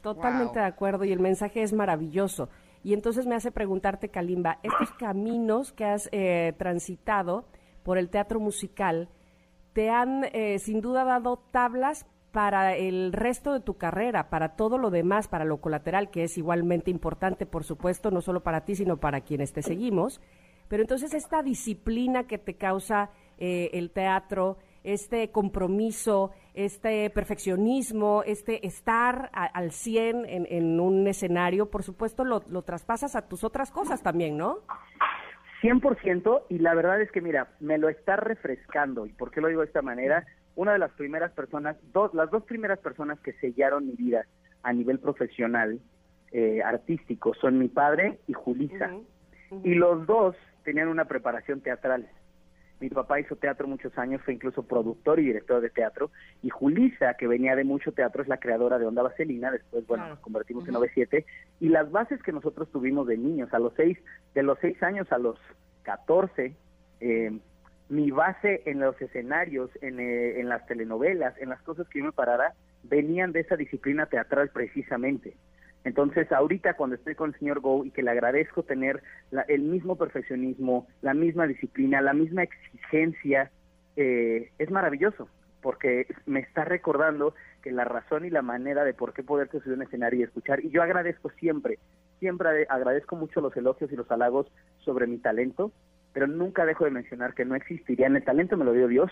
Totalmente de acuerdo y el mensaje es maravilloso. Y entonces me hace preguntarte, Kalimba, estos caminos que has eh, transitado por el teatro musical, ¿te han eh, sin duda dado tablas para el resto de tu carrera, para todo lo demás, para lo colateral, que es igualmente importante, por supuesto, no solo para ti, sino para quienes te seguimos. Pero entonces esta disciplina que te causa eh, el teatro, este compromiso, este perfeccionismo, este estar al 100 en, un escenario, por supuesto, lo, lo traspasas a tus otras cosas también, ¿no? 100% y la verdad es que mira, me lo está refrescando. ¿Y por qué lo digo de esta manera? una de las primeras personas, dos, las dos primeras personas que sellaron mi vida a nivel profesional, eh, artístico, son mi padre y Julisa. Y los dos tenían una preparación teatral. Mi papá hizo teatro muchos años, fue incluso productor y director de teatro. Y Julisa, que venía de mucho teatro, es la creadora de Onda Vaselina. Después, bueno, nos convertimos en OV7. Y las bases que nosotros tuvimos de niños, a los seis, de los seis años a los catorce, eh, mi base en los escenarios, eh, en, las telenovelas, en las cosas que yo me parara, venían de esa disciplina teatral precisamente. Entonces, ahorita cuando estoy con el señor Go y que le agradezco tener el mismo perfeccionismo, la misma disciplina, la misma exigencia, eh, es maravilloso, porque me está recordando que la razón y la manera de por qué poder subir un escenario y escuchar, y yo agradezco siempre, siempre agradezco mucho los elogios y los halagos sobre mi talento, pero nunca dejo de mencionar que no existirían. El talento me lo dio Dios,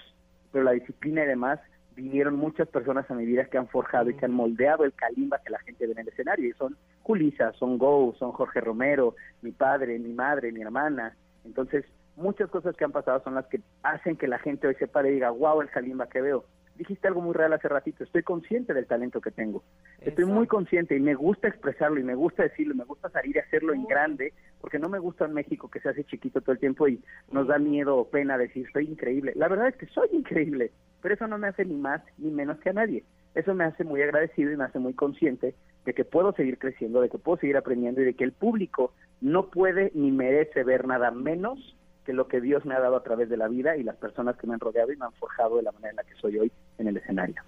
pero la disciplina y demás vinieron muchas personas a mi vida que han forjado y que han moldeado el calimba que la gente ve en el escenario. Y son Julisa, son Go, son Jorge Romero, mi padre, mi madre, mi hermana. Entonces, muchas cosas que han pasado son las que hacen que la gente hoy se pare y diga, wow, el calimba que veo dijiste algo muy real hace ratito, estoy consciente del talento que tengo, estoy muy consciente y me gusta expresarlo y me gusta decirlo, me gusta salir y hacerlo en grande, porque no me gusta en México que se hace chiquito todo el tiempo y nos da miedo o pena decir soy increíble. La verdad es que soy increíble pero eso no me hace ni más ni menos que a nadie. Eso me hace muy agradecido y me hace muy consciente de que puedo seguir creciendo, de que puedo seguir aprendiendo y de que el público no puede ni merece ver nada menos que lo que Dios me ha dado a través de la vida y las personas que me han rodeado y me han forjado de la manera en la que soy hoy en el escenario.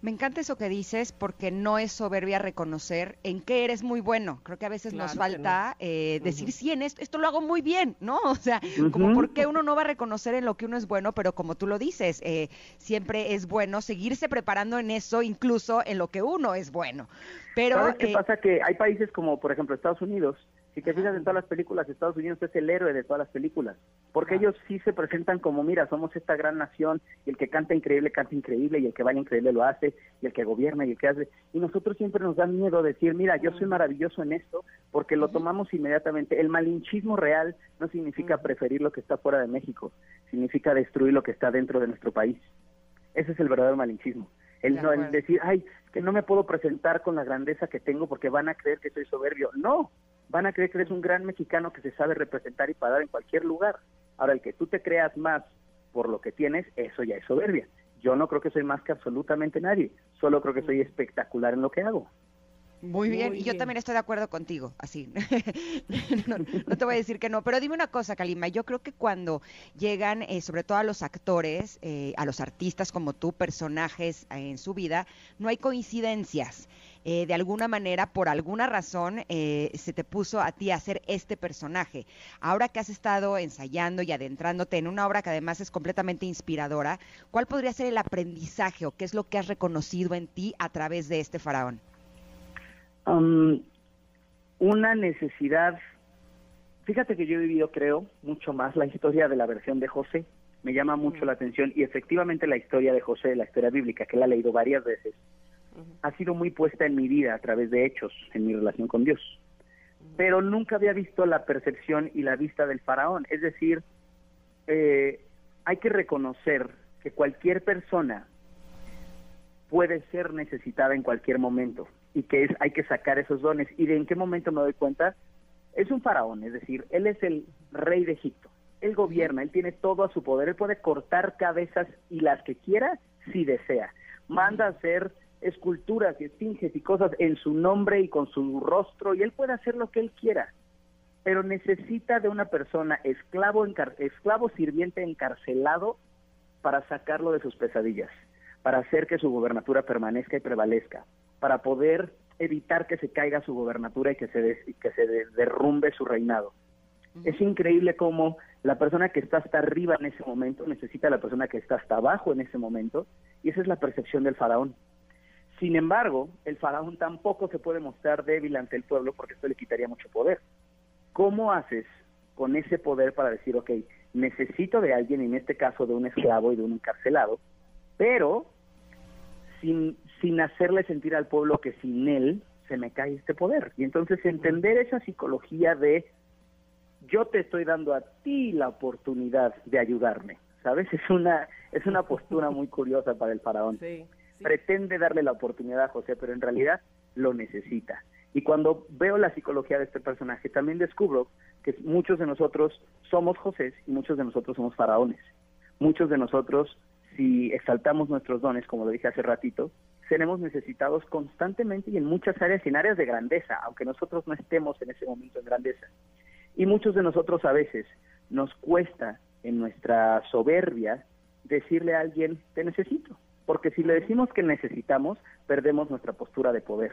Me encanta eso que dices porque no es soberbia reconocer en qué eres muy bueno. Creo que a veces nos falta eh, decir, sí, en esto, esto lo hago muy bien, ¿no? O sea, como porque uno no va a reconocer en lo que uno es bueno, pero como tú lo dices, eh, siempre es bueno seguirse preparando en eso, incluso en lo que uno es bueno. Pero, ¿Sabes qué eh, pasa? Que hay países como, por ejemplo, Estados Unidos, si te fijas en todas las películas, Estados Unidos es el héroe de todas las películas, porque ellos sí se presentan como, mira, somos esta gran nación, y el que canta increíble, canta increíble, y el que baila increíble lo hace, y el que gobierna y el que hace, y nosotros siempre nos da miedo decir, mira, yo soy maravilloso en esto, porque lo tomamos inmediatamente. El malinchismo real no significa preferir lo que está fuera de México, significa destruir lo que está dentro de nuestro país. Ese es el verdadero malinchismo. El, no, el decir, ay, que no me puedo presentar con la grandeza que tengo porque van a creer que soy soberbio. No, van a creer que eres un gran mexicano que se sabe representar y parar en cualquier lugar. Ahora, el que tú te creas más por lo que tienes, eso ya es soberbia. Yo no creo que soy más que absolutamente nadie, solo creo que soy espectacular en lo que hago. Muy bien, y yo también estoy de acuerdo contigo, así. no, te voy a decir que no, pero dime una cosa, Kalima, yo creo que cuando llegan, eh, sobre todo a los actores, eh, a los artistas como tú, personajes eh, en su vida, no hay coincidencias. de alguna manera, por alguna razón, se te puso a ti a hacer este personaje. Ahora que has estado ensayando y adentrándote en una obra que además es completamente inspiradora, ¿cuál podría ser el aprendizaje o qué es lo que has reconocido en ti a través de este faraón? Una necesidad, fíjate que yo he vivido, creo, mucho más la historia de la versión de José, me llama mucho la atención y efectivamente la historia de José, la historia bíblica, que la he leído varias veces, ha sido muy puesta en mi vida a través de hechos, en mi relación con Dios. Pero nunca había visto la percepción y la vista del faraón. Es decir, eh, hay que reconocer que cualquier persona puede ser necesitada en cualquier momento y que es, hay que sacar esos dones. ¿Y de en qué momento me doy cuenta? Es un faraón, es decir, él es el rey de Egipto. Él gobierna, él tiene todo a su poder, él puede cortar cabezas y las que quiera si desea. Manda a hacer esculturas y esfinges y cosas en su nombre y con su rostro y él puede hacer lo que él quiera. Pero necesita de una persona esclavo, esclavo sirviente encarcelado para sacarlo de sus pesadillas, para hacer que su gobernatura permanezca y prevalezca, para poder evitar que se caiga su gobernatura y que se, que se derrumbe su reinado. Es increíble cómo la persona que está hasta arriba en ese momento necesita a la persona que está hasta abajo en ese momento, y esa es la percepción del faraón. Sin embargo, el faraón tampoco se puede mostrar débil ante el pueblo porque esto le quitaría mucho poder. ¿Cómo haces con ese poder para decir, ok, necesito de alguien, en este caso de un esclavo y de un encarcelado, pero sin, sin hacerle sentir al pueblo que sin él se me cae este poder. Y entonces entender esa psicología de yo te estoy dando a ti la oportunidad de ayudarme, ¿sabes? Es una es una postura muy curiosa para el faraón. Pretende darle la oportunidad a José, pero en realidad lo necesita. Y cuando veo la psicología de este personaje, también descubro que muchos de nosotros somos José y muchos de nosotros somos faraones. Muchos de nosotros, si exaltamos nuestros dones, como lo dije hace ratito, seremos necesitados constantemente y en muchas áreas y en áreas de grandeza, aunque nosotros no estemos en ese momento en grandeza. Y muchos de nosotros a veces nos cuesta en nuestra soberbia decirle a alguien, te necesito, porque si le decimos que necesitamos, perdemos nuestra postura de poder.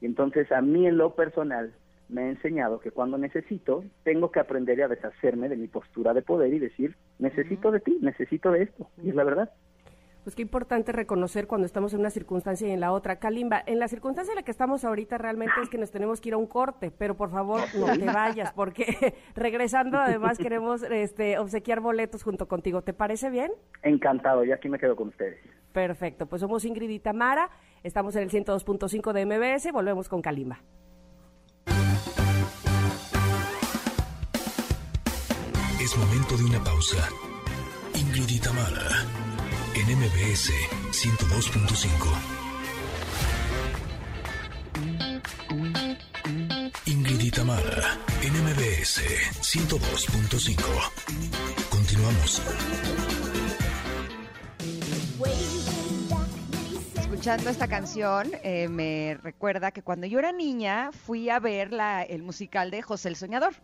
Y entonces a mí en lo personal me ha enseñado que cuando necesito, tengo que aprender a deshacerme de mi postura de poder y decir, necesito de ti, necesito de esto. Y es la verdad pues qué importante reconocer cuando estamos en una circunstancia y en la otra. Kalimba, en la circunstancia en la que estamos ahorita realmente es que nos tenemos que ir a un corte, pero por favor no te vayas, porque regresando además queremos este, obsequiar boletos junto contigo. ¿Te parece bien? Encantado, y aquí me quedo con ustedes. Perfecto, pues somos Ingrid y Tamara, estamos en el 102.5 de MBS, volvemos con Kalimba. Es momento de una pausa. Ingrid y Tamara en MBS 102.5. Ingrid y Tamara en MBS 102.5. Continuamos. escuchando esta canción eh, me recuerda que cuando yo era niña fui a ver la, el musical de José el Soñador.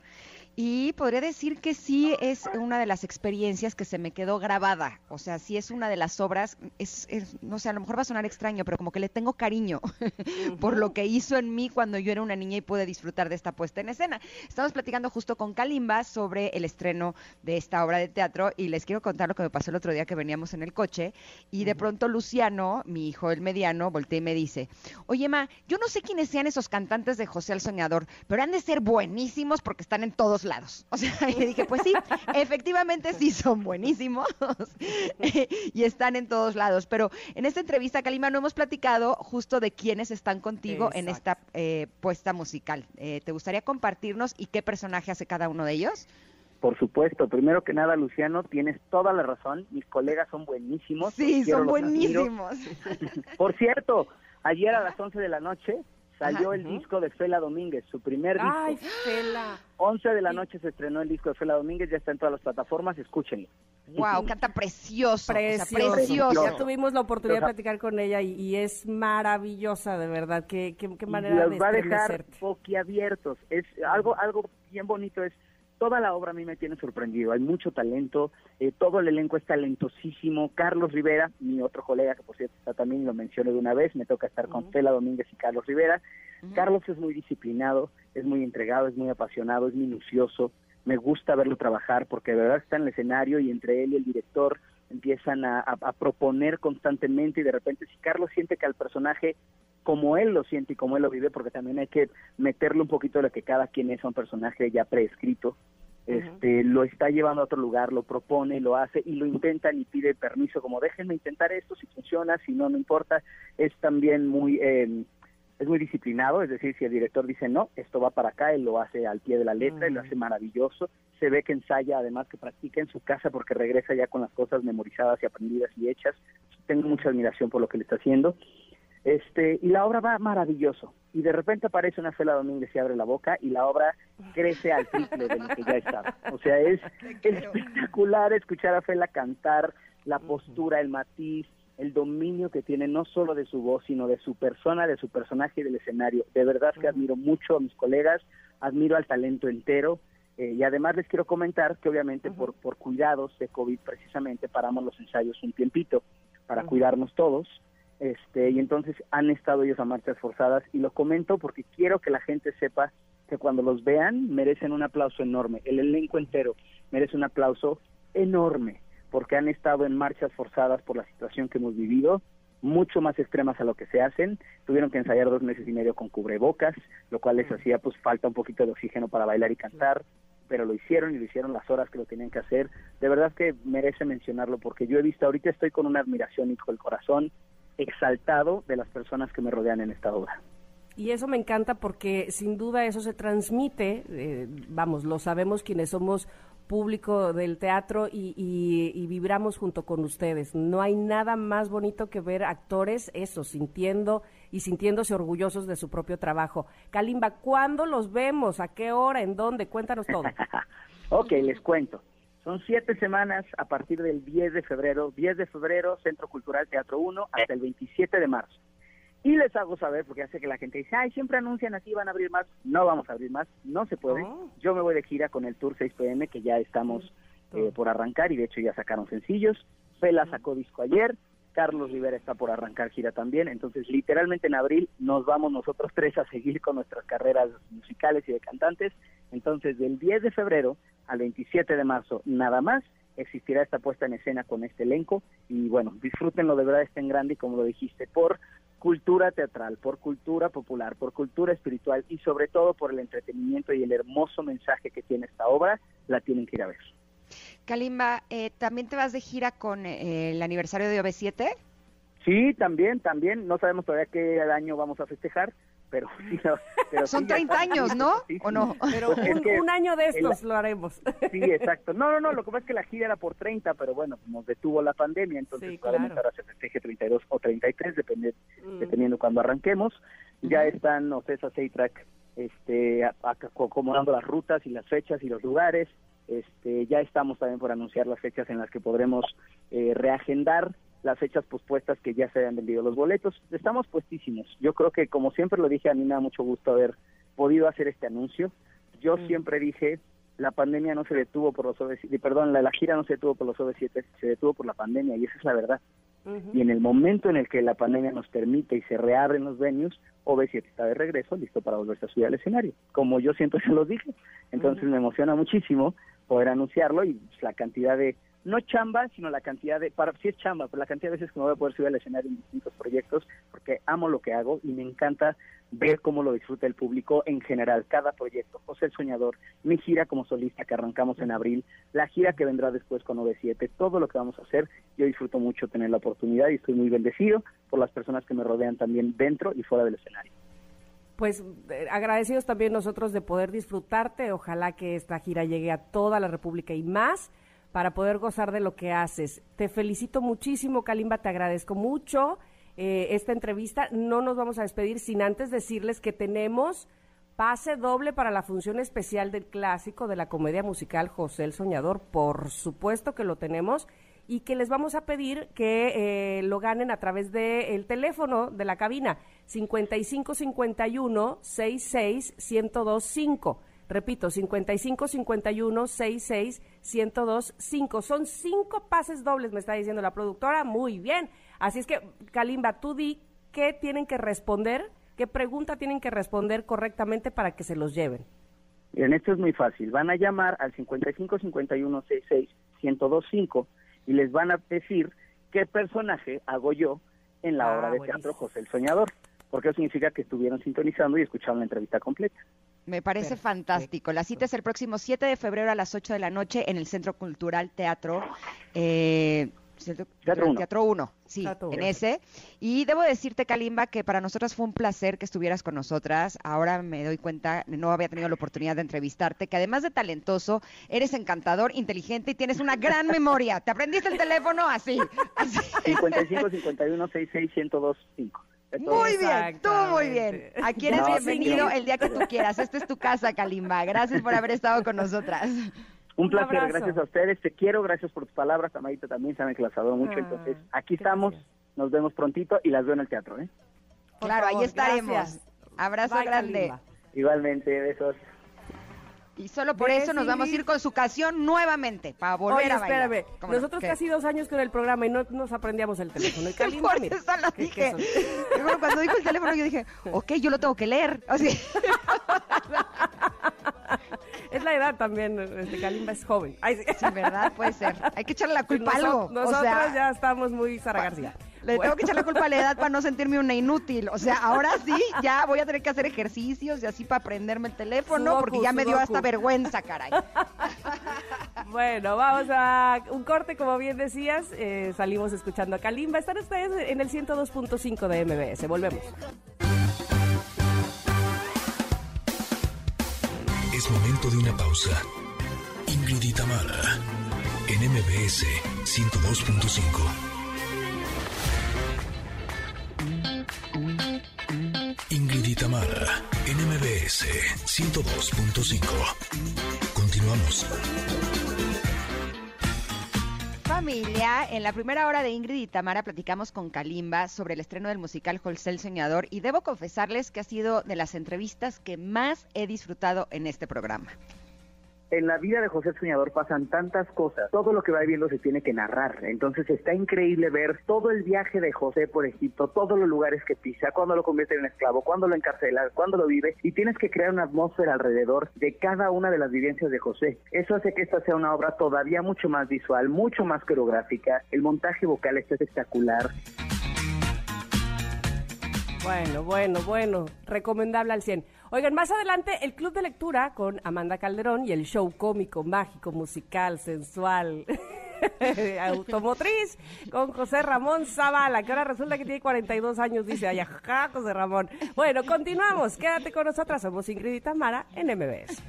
Y podría decir que sí es una de las experiencias que se me quedó grabada. O sea, sí es una de las obras, es, no sé, a lo mejor va a sonar extraño, pero como que le tengo cariño por lo que hizo en mí cuando yo era una niña y pude disfrutar de esta puesta en escena. Estamos platicando justo con Kalimba sobre el estreno de esta obra de teatro y les quiero contar lo que me pasó el otro día que veníamos en el coche y de pronto Luciano, mi hijo el mediano, voltea y me dice, oye Ma, yo no sé quiénes sean esos cantantes de José el Soñador, pero han de ser buenísimos porque están en todos lados. O sea, y dije, pues sí, efectivamente sí son buenísimos y están en todos lados. Pero en esta entrevista, Kalima, no hemos platicado justo de quiénes están contigo en esta eh, puesta musical. Eh, ¿Te gustaría compartirnos y qué personaje hace cada uno de ellos? Por supuesto, primero que nada, Luciano, tienes toda la razón. Mis colegas son buenísimos. Sí, son buenísimos. Por cierto, ayer a las 11 de la noche salió el disco de Fela Domínguez, su primer disco. ¡Ay, Fela! 11 de la noche se estrenó el disco de Fela Domínguez, ya está en todas las plataformas, escúchenlo. Wow, canta precioso, precioso. precioso. Ya tuvimos la oportunidad de platicar con ella y, es maravillosa, de verdad. Qué, qué, qué manera Los va a dejar boquiabiertos. Es algo, algo bien bonito es toda la obra a mí me tiene sorprendido. Hay mucho talento, eh, todo el elenco es talentosísimo. Carlos Rivera, mi otro colega, que por cierto está también, lo mencioné de una vez, me toca estar con Fela Domínguez y Carlos Rivera. Carlos es muy disciplinado, es muy entregado, es muy apasionado, es minucioso. Me gusta verlo trabajar porque de verdad está en el escenario y entre él y el director empiezan a, a proponer constantemente y de repente si Carlos siente que al personaje como él lo siente y como él lo vive, porque también hay que meterle un poquito de lo que cada quien es un personaje ya preescrito. Este, lo está llevando a otro lugar, lo propone, lo hace y lo intenta y pide permiso, como déjenme intentar esto, si funciona, si no, no importa. Es también muy, eh, es muy disciplinado, es decir, si el director dice no, esto va para acá, él lo hace al pie de la letra, y lo hace maravilloso. Se ve que ensaya, además que practica en su casa porque regresa ya con las cosas memorizadas y aprendidas y hechas. Tengo mucha admiración por lo que le está haciendo. Este, y la obra va maravilloso. Y de repente aparece una Fela Domínguez y abre la boca y la obra crece al triple de lo que ya estaba. O sea, es espectacular escuchar a Fela cantar, la postura, el matiz, el dominio que tiene no solo de su voz, sino de su persona, de su personaje y del escenario. De verdad que admiro mucho a mis colegas, admiro al talento entero. Eh, y además les quiero comentar que obviamente por, por cuidados de COVID precisamente paramos los ensayos un tiempito para cuidarnos todos este, y entonces han estado ellos a marchas forzadas y lo comento porque quiero que la gente sepa que cuando los vean merecen un aplauso enorme, el elenco entero merece un aplauso enorme porque han estado en marchas forzadas por la situación que hemos vivido, mucho más extremas a lo que se hacen, tuvieron que ensayar dos meses y medio con cubrebocas, lo cual les hacía pues falta un poquito de oxígeno para bailar y cantar, pero lo hicieron y lo hicieron las horas que lo tenían que hacer, de verdad que merece mencionarlo porque yo he visto, ahorita estoy con una admiración hijo del corazón, exaltado de las personas que me rodean en esta obra. Y eso me encanta porque sin duda eso se transmite, eh, vamos, lo sabemos quienes somos público del teatro y, y, vibramos junto con ustedes. No hay nada más bonito que ver actores eso, sintiendo y sintiéndose orgullosos de su propio trabajo. Kalimba, ¿cuándo los vemos? ¿A qué hora? ¿En dónde? Cuéntanos todo. ok, les cuento. Son siete semanas a partir del 10 de febrero, 10 de febrero, Centro Cultural Teatro 1, hasta el 27 de marzo. Y les hago saber, porque hace que la gente dice, ay, siempre anuncian así, van a abrir más. No vamos a abrir más, no se puede. Oh. Yo me voy de gira con el Tour 6pm, que ya estamos eh, por arrancar, y de hecho ya sacaron sencillos. Fela sacó disco ayer, Carlos Rivera está por arrancar gira también, entonces literalmente en abril nos vamos nosotros tres a seguir con nuestras carreras musicales y de cantantes. Entonces del 10 de febrero al 27 de marzo nada más existirá esta puesta en escena con este elenco y bueno, disfrútenlo de verdad, estén grande y como lo dijiste, por cultura teatral, por cultura popular, por cultura espiritual y sobre todo por el entretenimiento y el hermoso mensaje que tiene esta obra, la tienen que ir a ver. Kalimba, eh, ¿también te vas de gira con eh, el aniversario de OV7? Sí, también, también. No sabemos todavía qué año vamos a festejar, pero sí. Pero Son 30 años, ¿no? ¿O no? Pero un, año de estos lo haremos. Sí, exacto. No, no, no, lo que pasa es que la gira era por 30, pero bueno, nos detuvo la pandemia, entonces probablemente ahora se festeje 32 o 33, depende, mm. dependiendo cuando arranquemos. Ya están Ocesa Seitrack este, acomodando las rutas y las fechas y los lugares. Este, ya estamos también por anunciar las fechas en las que podremos eh, reagendar las fechas pospuestas que ya se hayan vendido los boletos. Estamos puestísimos. Yo creo que, como siempre lo dije, a mí me da mucho gusto haber podido hacer este anuncio. Yo Mm. siempre dije, la pandemia no se detuvo por los OV7, perdón, la, la gira no se detuvo por los OV7, se detuvo por la pandemia y esa es la verdad. Y en el momento en el que la pandemia nos permite y se reabren los venues, OV7 está de regreso, listo para volverse a subir al escenario. Como yo siempre se los dije. Entonces me emociona muchísimo poder anunciarlo y pues, la cantidad de, no chamba, sino la cantidad de, para sí es chamba, pero la cantidad de veces que me voy a poder subir al escenario en distintos proyectos, porque amo lo que hago y me encanta ver cómo lo disfruta el público en general, cada proyecto. José el Soñador, mi gira como solista que arrancamos en abril, la gira que vendrá después con OV7, todo lo que vamos a hacer, yo disfruto mucho tener la oportunidad y estoy muy bendecido por las personas que me rodean también dentro y fuera del escenario. Pues eh, agradecidos también nosotros de poder disfrutarte. Ojalá que esta gira llegue a toda la República y más para poder gozar de lo que haces. Te felicito muchísimo, Kalimba, te agradezco mucho eh, esta entrevista. No nos vamos a despedir sin antes decirles que tenemos pase doble para la función especial del clásico de la comedia musical José el Soñador. Por supuesto que lo tenemos y que les vamos a pedir que eh, lo ganen a través del teléfono de la cabina 5551 66 1025. Repito, 5551 66 1025. Son cinco pases dobles, me está diciendo la productora. Muy bien. Así es que, Kalimba, tú di qué tienen que responder, qué pregunta tienen que responder correctamente para que se los lleven. Miren, esto es muy fácil. Van a llamar al 55 51 66 1025 y les van a decir qué personaje hago yo en la Ah, obra de buenísimo. teatro José el Soñador, porque eso significa que estuvieron sintonizando y escucharon la entrevista completa. Me parece Perfecto. fantástico. La cita es el próximo 7 de febrero a las 8 de la noche en el Centro Cultural Teatro. Eh, Teatro Cultural Uno. Teatro 1, sí, Teatro en ese. Y debo decirte, Kalimba, que para nosotras fue un placer que estuvieras con nosotras. Ahora me doy cuenta, no había tenido la oportunidad de entrevistarte, que además de talentoso, eres encantador, inteligente y tienes una gran memoria. Te aprendiste el teléfono así. así. 55 51 66 1025. Muy bien, tú muy bien. Aquí eres No, bienvenido sí. el día que tú quieras. Esta es tu casa, Kalimba. Gracias por haber estado con nosotras. Un placer, gracias a ustedes. Te quiero, gracias por tus palabras. Amadita también saben que las adoro mucho. Ah, Entonces, aquí gracias. estamos. Nos vemos prontito y las veo en el teatro. ¿eh? Por claro, favor, ahí estaremos. gracias. Abrazo Bye, grande. Kalimba. Igualmente, besos. Y solo por eso nos vamos a ir con su canción nuevamente, para volver Oye, a bailar. espérame. ¿Cómo no? Nosotros ¿Qué? casi dos años con el programa y no nos aprendíamos el teléfono. Y Kalimba, Por mira, eso lo qué- dije. qué bueno, cuando dijo el teléfono yo dije, ok, yo lo tengo que leer. Así. Es la edad también, este Kalimba es joven. Ay, sí. Sí, ¿verdad? Puede ser. Hay que echarle la culpa a algo. Nosotros o sea, ya estamos muy Sara García. Le Bueno. tengo que echar la culpa a la edad para no sentirme una inútil. O sea, ahora sí, ya voy a tener que hacer ejercicios y así para aprenderme el teléfono, Sudoku, porque ya me dio hasta vergüenza, caray. Bueno, vamos a un corte, como bien decías. eh, salimos escuchando a Kalimba. Están ustedes en el 102.5 de MBS. Volvemos. Es momento de una pausa. Ingrid y Tamara, en MBS 102.5. Ingrid y Tamara, en MBS 102.5. Continuamos. Familia, en la primera hora de Ingrid y Tamara platicamos con Kalimba sobre el estreno del musical José el Soñador y debo confesarles que ha sido de las entrevistas que más he disfrutado en este programa. En la vida de José Soñador pasan tantas cosas. Todo lo que va viendo se tiene que narrar. Entonces está increíble ver todo el viaje de José por Egipto, todos los lugares que pisa, cuando lo convierte en esclavo, cuando lo encarcela, cuando lo vive. Y tienes que crear una atmósfera alrededor de cada una de las vivencias de José. Eso hace que esta sea una obra todavía mucho más visual, mucho más coreográfica. El montaje vocal está espectacular. Bueno, bueno, bueno. Recomendable al 100. Oigan, más adelante el Club de Lectura con Amanda Calderón y el show cómico, mágico, musical, sensual, automotriz con José Ramón Zavala, que ahora resulta que tiene 42 años, dice, ajá, José Ramón. Bueno, continuamos. Quédate con nosotras. Somos Ingrid y Tamara en MBS.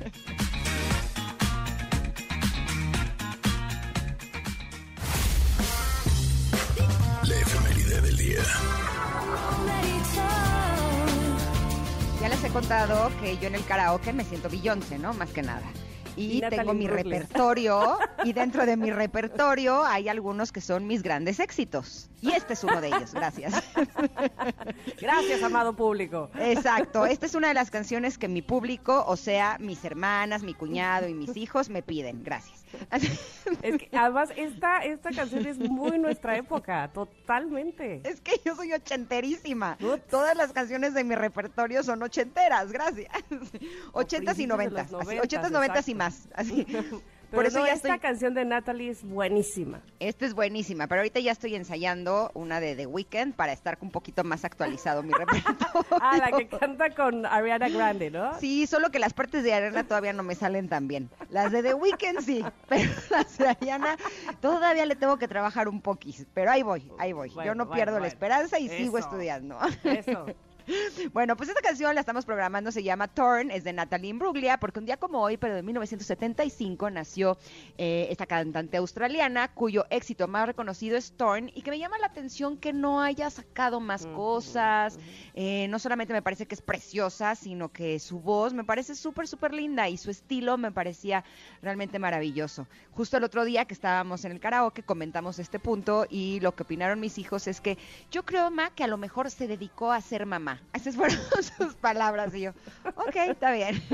La efeméride del día. Ya les he contado que yo en el karaoke me siento Beyoncé, ¿no? Más que nada. y, tengo mi repertorio y dentro de mi repertorio hay algunos que son mis grandes éxitos y este es uno de ellos, gracias. Gracias, amado público. Exacto, esta es una de las canciones que mi público, o sea, mis hermanas, mi cuñado y mis hijos me piden, gracias. Es que además esta, esta canción es muy nuestra época, totalmente. Es que yo soy ochenterísima. Todas las canciones de mi repertorio son ochenteras, gracias. Ochentas y noventas. ochentas, noventas y más. Así. Pero Por eso no, ya esta estoy. canción de Natalie es buenísima. Esta es buenísima, pero ahorita ya estoy ensayando una de The Weeknd para estar un poquito más actualizado mi repertorio. Ah, la que canta con Ariana Grande, ¿no? Sí, solo que las partes de Ariana todavía no me salen tan bien. Las de The Weeknd sí, pero las de Ariana todavía le tengo que trabajar un poquis. Pero ahí voy, ahí voy. Yo no bueno, pierdo la esperanza y sigo estudiando. Eso. Bueno, pues esta canción la estamos programando, se llama Torn, es de Natalie Imbruglia, porque un día como hoy, pero de 1975, nació eh, esta cantante australiana, cuyo éxito más reconocido es Torn, y que me llama la atención que no haya sacado más cosas. Eh, no solamente me parece que es preciosa, sino que su voz me parece súper, súper linda y su estilo me parecía realmente maravilloso. Justo el otro día que estábamos en el karaoke comentamos este punto y lo que opinaron mis hijos es que yo creo, Ma, que a lo mejor se dedicó a ser mamá. Esas fueron sus palabras y yo, ok, está bien.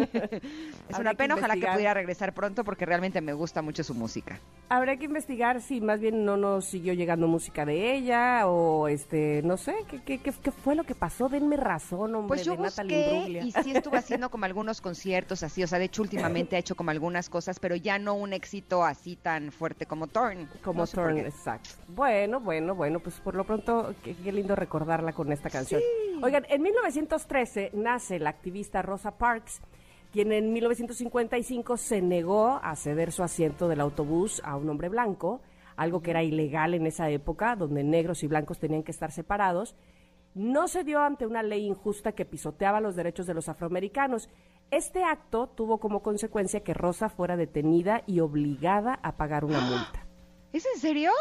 es una que pena, ojalá que pudiera regresar pronto porque realmente me gusta mucho su música. Habría que investigar si más bien no nos siguió llegando música de ella o este, no sé, ¿qué, qué, qué, qué fue lo que pasó? Denme razón, hombre, Pues yo de busqué y sí estuve haciendo como algunos conciertos así, o sea, de hecho últimamente ha hecho como algunas cosas, pero ya no un éxito así tan fuerte como Torn. Como No sé qué. exacto. Bueno, bueno, bueno, pues por lo pronto, qué, lindo recordarla con esta canción. Oigan, en 1913 nace la activista Rosa Parks, quien en 1955 se negó a ceder su asiento del autobús a un hombre blanco, algo que era ilegal en esa época, donde negros y blancos tenían que estar separados. No se dio ante una ley injusta que pisoteaba los derechos de los afroamericanos. Este acto tuvo como consecuencia que Rosa fuera detenida y obligada a pagar una multa. ¿Es en serio?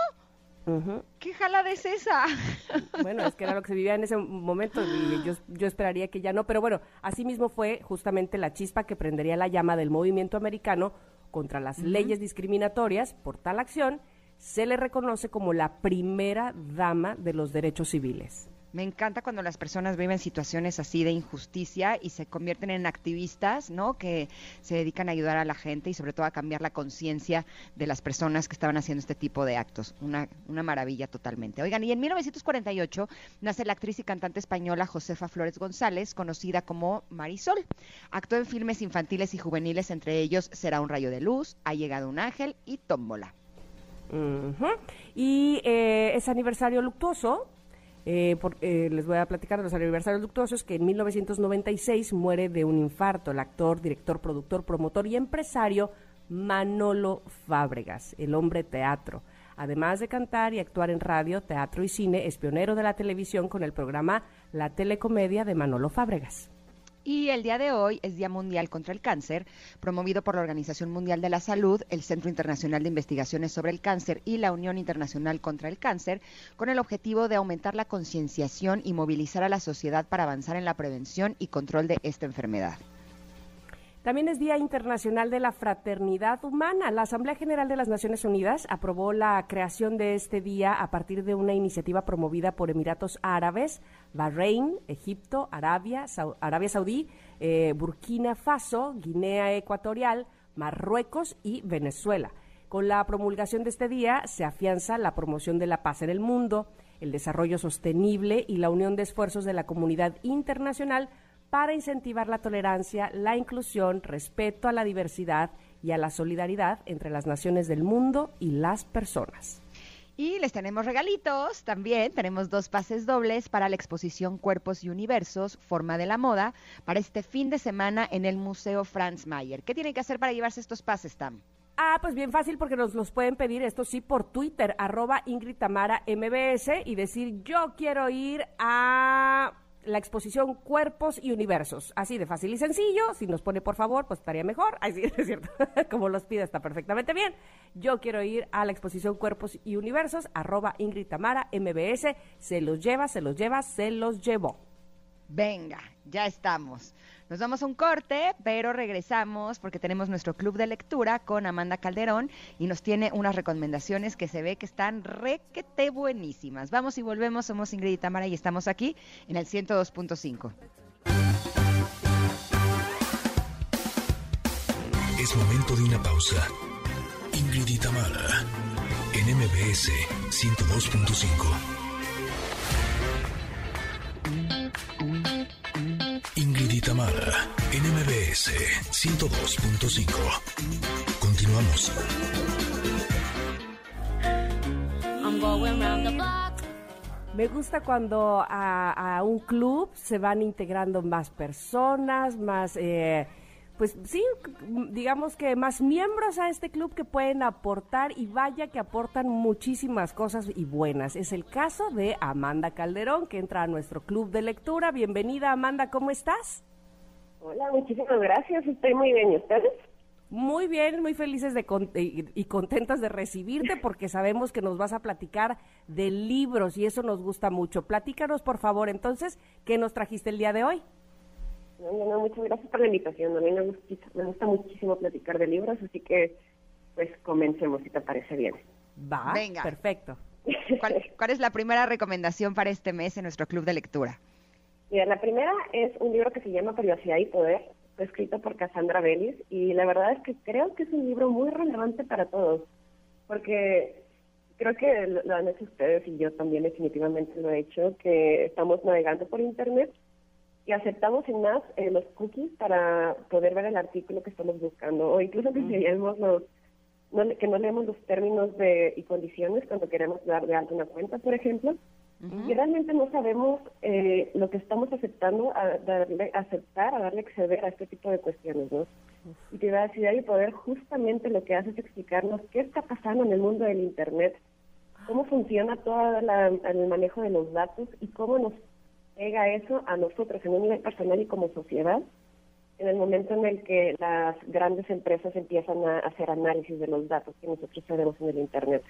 ¿Qué jalada es esa? Bueno, es que era lo que se vivía en ese momento y yo, yo esperaría que ya no, pero bueno, así mismo fue justamente la chispa que prendería la llama del movimiento americano contra las leyes discriminatorias. Por tal acción, se le reconoce como la primera dama de los derechos civiles. Me encanta cuando las personas viven situaciones así de injusticia y se convierten en activistas, ¿no? Que se dedican a ayudar a la gente y sobre todo a cambiar la conciencia de las personas que estaban haciendo este tipo de actos. Una, una maravilla totalmente. Oigan, y en 1948 nace la actriz y cantante española Josefa Flores González, conocida como Marisol. Actuó en filmes infantiles y juveniles, entre ellos Será un rayo de luz, Ha llegado un ángel y Tómbola. Y eh, es aniversario luctuoso. Eh, por- eh, les voy a platicar de los aniversarios luctuosos que en 1996 muere de un infarto el actor, director, productor, promotor y empresario Manolo Fábregas, el hombre teatro. Además de cantar y actuar en radio, teatro y cine, es pionero de la televisión con el programa La Telecomedia de Manolo Fábregas. Y el día de hoy es Día Mundial contra el Cáncer, promovido por la Organización Mundial de la Salud, el Centro Internacional de Investigaciones sobre el Cáncer y la Unión Internacional contra el Cáncer, con el objetivo de aumentar la concienciación y movilizar a la sociedad para avanzar en la prevención y control de esta enfermedad. También es Día Internacional de la Fraternidad Humana. La Asamblea General de las Naciones Unidas aprobó la creación de este día a partir de una iniciativa promovida por Emiratos Árabes, Bahrein, Egipto, Arabia, Arabia Saudí, eh, Burkina Faso, Guinea Ecuatorial, Marruecos y Venezuela. Con la promulgación de este día se afianza la promoción de la paz en el mundo, el desarrollo sostenible y la unión de esfuerzos de la comunidad internacional para incentivar la tolerancia, la inclusión, respeto a la diversidad y a la solidaridad entre las naciones del mundo y las personas. Y les tenemos regalitos también. Tenemos dos pases dobles para la exposición Cuerpos y Universos, Forma de la Moda, para este fin de semana en el Museo Franz Mayer. ¿Qué tienen que hacer para llevarse estos pases, Tam? Ah, pues bien fácil porque nos los pueden pedir, esto sí, por Twitter, arroba Ingrid Tamara MBS y decir yo quiero ir a la exposición Cuerpos y Universos. Así de fácil y sencillo. Si nos pone por favor, pues estaría mejor. Ay, sí, es cierto. Como los pide, está perfectamente bien. Yo quiero ir a la exposición Cuerpos y Universos, arroba Ingrid Tamara MBS. Se los lleva, se los lleva, se los llevó. Venga. Ya estamos. Nos vamos a un corte, pero regresamos porque tenemos nuestro club de lectura con Amanda Calderón y nos tiene unas recomendaciones que se ve que están requete buenísimas. Vamos y volvemos, somos Ingrid y Tamara y estamos aquí en el 102.5. Es momento de una pausa. Ingrid y Tamara en MBS 102.5. NMBS 102.5. Continuamos. Me gusta cuando a, a, un club se van integrando más personas, más... Eh, pues sí, digamos que más miembros a este club que pueden aportar y vaya que aportan muchísimas cosas y buenas. Es el caso de Amanda Calderón, que entra a nuestro club de lectura. Bienvenida, Amanda, ¿cómo estás? Hola, muchísimas gracias. Estoy muy bien. ¿Y ustedes? Muy bien, muy felices de y contentas de recibirte porque sabemos que nos vas a platicar de libros y eso nos gusta mucho. Platícanos, por favor, entonces, ¿qué nos trajiste el día de hoy? No, muchas gracias por la invitación. A mí me gusta, me gusta muchísimo platicar de libros, así que pues comencemos si te parece bien. Va, Venga. perfecto. ¿Cuál, es la primera recomendación para este mes en nuestro club de lectura? Mira, la primera es un libro que se llama Privacidad y Poder, fue escrito por Cassandra Bellis y la verdad es que creo que es un libro muy relevante para todos, porque creo que lo han hecho ustedes y yo también definitivamente lo he hecho, que estamos navegando por Internet y aceptamos sin más eh, los cookies para poder ver el artículo que estamos buscando o incluso que leemos los no, que no leemos los términos de y condiciones cuando queremos dar de alta una cuenta, por ejemplo, y realmente no sabemos eh, lo que estamos aceptando a darle aceptar, a darle acceder a este tipo de cuestiones, ¿no? Y privacidad y poder justamente lo que hace es explicarnos qué está pasando en el mundo del Internet, cómo funciona todo el manejo de los datos y cómo nos pega eso a nosotros en un nivel personal y como sociedad en el momento en el que las grandes empresas empiezan a hacer análisis de los datos que nosotros tenemos en el Internet.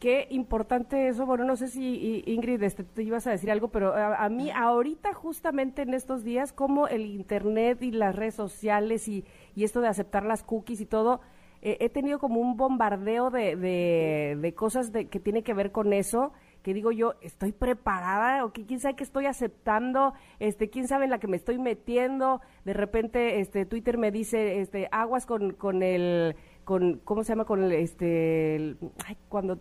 Qué importante eso. Bueno, no sé si Ingrid este, te ibas a decir algo, pero a, mí ahorita justamente en estos días, como el Internet y las redes sociales y, y esto de aceptar las cookies y todo, eh, he tenido como un bombardeo de, de, de cosas de, que tiene que ver con eso que digo yo, estoy preparada o que quién sabe que estoy aceptando, este, quién sabe en la que me estoy metiendo, de repente este Twitter me dice, este, aguas con, con el con cómo se llama con el este ay, cuando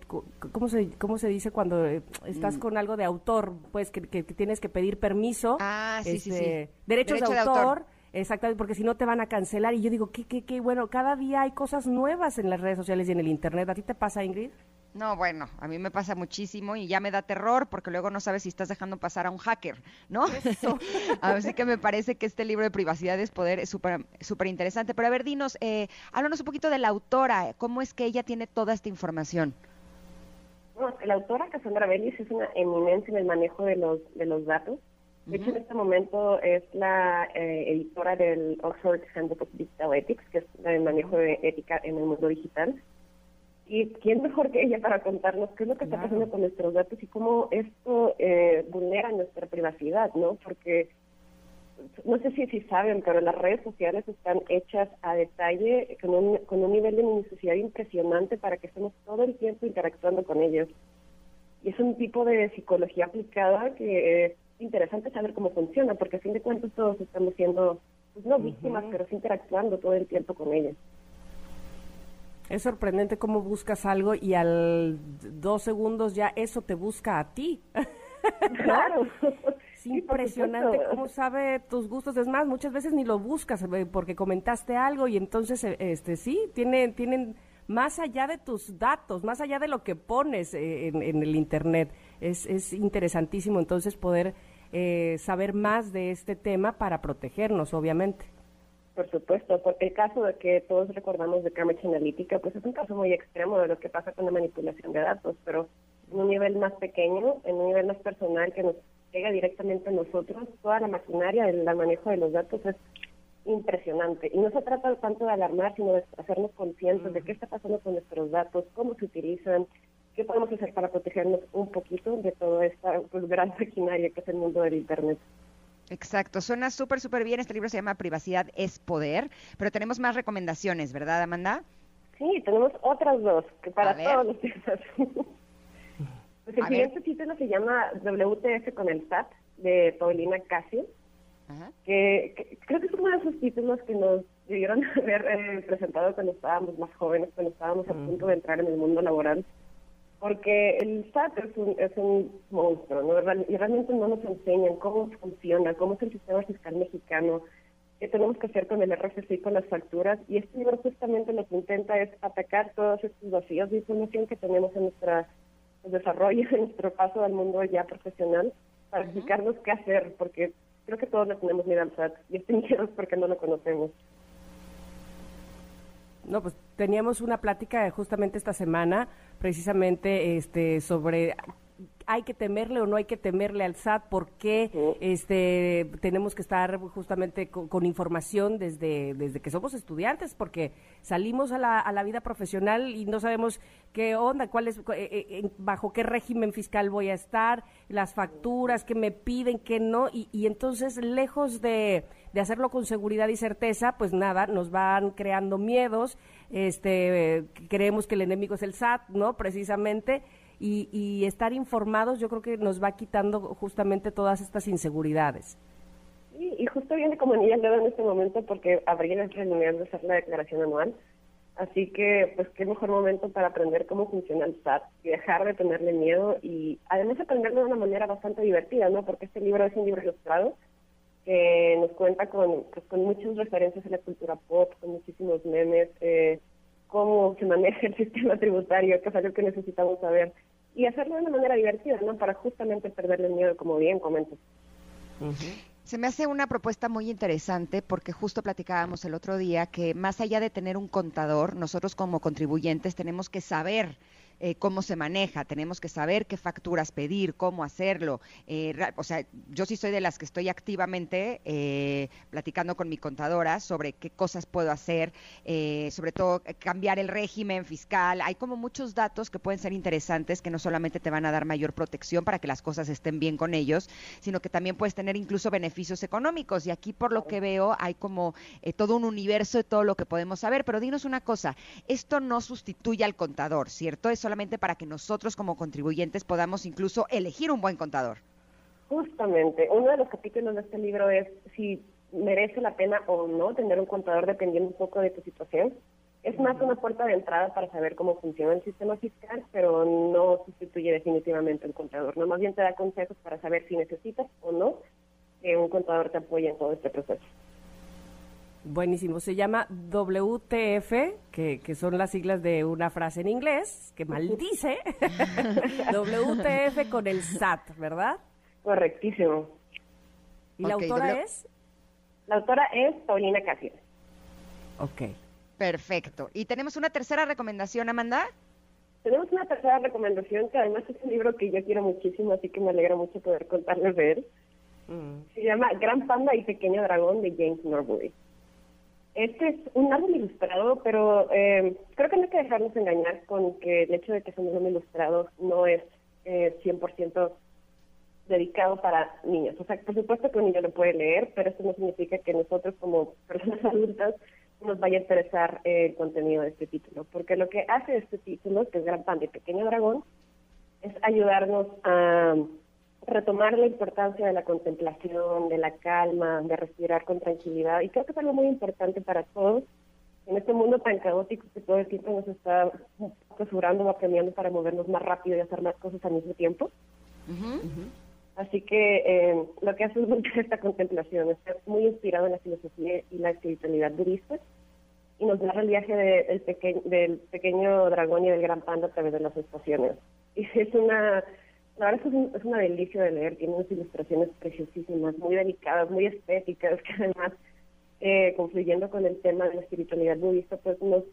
cómo se cómo se dice cuando eh, estás mm. con algo de autor pues que, que, tienes que pedir permiso ah sí sí sí este, derechos de, autor, Exactamente, porque si no te van a cancelar. Y yo digo, qué, qué, qué bueno, cada día hay cosas nuevas en las redes sociales y en el Internet. ¿A ti te pasa, Ingrid? No, bueno, a mí me pasa muchísimo y ya me da terror porque luego no sabes si estás dejando pasar a un hacker, ¿no? Así que me parece que este libro de privacidad es poder es súper súper interesante. Pero a ver, dinos, eh, háblanos un poquito de la autora, ¿cómo es que ella tiene toda esta información? la autora Cassandra Bellis es una eminencia en el manejo de los, de los datos. De hecho, en este momento es la eh, editora del Oxford Handbook of Digital Ethics, que es el manejo de ética en el mundo digital. Y quién mejor que ella para contarnos qué es lo que está pasando con nuestros datos y cómo esto eh, vulnera nuestra privacidad, ¿no? Porque no sé si, si saben, pero las redes sociales están hechas a detalle con un, con un nivel de minuciosidad impresionante para que estemos todo el tiempo interactuando con ellos. Y es un tipo de psicología aplicada que es interesante saber cómo funciona, porque a fin de cuentas todos estamos siendo, pues no víctimas, pero sí interactuando todo el tiempo con ellos. Es sorprendente cómo buscas algo y al dos segundos ya eso te busca a ti. Claro. Es impresionante cómo sabe tus gustos. Es más, muchas veces ni lo buscas eh, porque comentaste algo y entonces, eh, este, sí, tienen, tienen más allá de tus datos, más allá de lo que pones eh, en, el internet. Es, es interesantísimo entonces poder saber más de este tema para protegernos, obviamente. Por supuesto, porque el caso de que todos recordamos de Cambridge Analytica, pues es un caso muy extremo de lo que pasa con la manipulación de datos, pero en un nivel más pequeño, en un nivel más personal que nos llega directamente a nosotros, toda la maquinaria del manejo de los datos es impresionante. Y no se trata tanto de alarmar, sino de hacernos conscientes de qué está pasando con nuestros datos, cómo se utilizan, qué podemos hacer para protegernos un poquito de toda esta pues, gran maquinaria que es el mundo del Internet. Exacto, suena súper, súper bien. Este libro se llama Privacidad es Poder, pero tenemos más recomendaciones, ¿verdad, Amanda? Sí, tenemos otras dos, que para todos los temas. pues el siguiente título se llama WTF con el SAT, de Paulina Casio, que, creo que es uno de esos títulos que nos debieron haber eh, presentado cuando estábamos más jóvenes, cuando estábamos a punto de entrar en el mundo laboral porque el SAT es un, es un monstruo, ¿no? Y realmente no nos enseñan cómo funciona, cómo es el sistema fiscal mexicano, qué tenemos que hacer con el RFC y con las facturas. Y este libro justamente lo que intenta es atacar todos estos vacíos de información que tenemos en nuestro desarrollo, en nuestro paso al mundo ya profesional, para explicarnos qué hacer, porque creo que todos le tenemos miedo al SAT, y este miedo es porque no lo conocemos. No, pues teníamos una plática justamente esta semana, precisamente este sobre hay que temerle o no hay que temerle al SAT, por qué este, tenemos que estar justamente con, información desde, desde que somos estudiantes, porque salimos a la, a la vida profesional y no sabemos qué onda, cuál es, eh, eh, bajo qué régimen fiscal voy a estar, las facturas, qué me piden, qué no, y, y entonces lejos de, de hacerlo con seguridad y certeza, pues nada, nos van creando miedos, este, creemos que el enemigo es el SAT, ¿no? Precisamente, y, estar informados yo creo que nos va quitando justamente todas estas inseguridades. Sí, y justo viene como niña el en este momento porque habría la reunión de hacer la declaración anual. Así que, pues, qué mejor momento para aprender cómo funciona el SAT y dejar de tenerle miedo y además aprenderlo de una manera bastante divertida, ¿no? Porque este libro es un libro ilustrado que nos cuenta con, pues, con muchas referencias a la cultura pop, con muchísimos memes, eh, cómo se maneja el sistema tributario, que es algo que necesitamos saber y hacerlo de una manera divertida, ¿no? Para justamente perderle el miedo, como bien comentas. Se me hace una propuesta muy interesante porque justo platicábamos el otro día que más allá de tener un contador, nosotros como contribuyentes tenemos que saber eh, cómo se maneja, tenemos que saber qué facturas pedir, cómo hacerlo. Eh, o sea, yo sí soy de las que estoy activamente eh, platicando con mi contadora sobre qué cosas puedo hacer, sobre todo cambiar el régimen fiscal. Hay como muchos datos que pueden ser interesantes que no solamente te van a dar mayor protección para que las cosas estén bien con ellos, sino que también puedes tener incluso beneficios económicos. Y aquí por lo que veo hay como todo un universo de todo lo que podemos saber. Pero dinos una cosa, esto no sustituye al contador, ¿cierto? Eso solamente para que nosotros como contribuyentes podamos incluso elegir un buen contador. Justamente, uno de los capítulos de este libro es si merece la pena o no tener un contador dependiendo un poco de tu situación. Es más una puerta de entrada para saber cómo funciona el sistema fiscal, pero no sustituye definitivamente el contador. No, más bien te da consejos para saber si necesitas o no que un contador te apoye en todo este proceso. Buenísimo, se llama WTF, que, que, son las siglas de una frase en inglés, que maldice. WTF con el SAT, ¿verdad? Correctísimo. ¿Y la autora es? La autora es Paulina Casio. Ok. Perfecto. ¿Y tenemos una tercera recomendación, Amanda? Tenemos una tercera recomendación que además es un libro que yo quiero muchísimo, así que me alegra mucho poder contarles de él. Mm. Se llama Gran Panda y Pequeño Dragón de James Norbury. Este es un árbol ilustrado, pero eh, creo que no hay que dejarnos engañar con que el hecho de que sea un ilustrado no es eh, 100% dedicado para niños. O sea, por supuesto que un niño lo puede leer, pero eso no significa que nosotros como personas adultas nos vaya a interesar el contenido de este título, porque lo que hace este título, que es Gran Pan de Pequeño Dragón, es ayudarnos a retomar la importancia de la contemplación, de la calma, de respirar con tranquilidad. Y creo que es algo muy importante para todos en este mundo tan caótico que todo el tiempo nos está apresurando o apremiando para movernos más rápido y hacer más cosas al mismo tiempo. Así que eh, lo que hace es esta contemplación, está muy inspirado en la filosofía y la espiritualidad budista y nos da el viaje del, del pequeño dragón y del gran panda a través de las estaciones. Y es una la verdad es, una delicia de leer, tiene unas ilustraciones preciosísimas, muy delicadas, muy estéticas, que además, eh, confluyendo con el tema de la espiritualidad budista, pues nos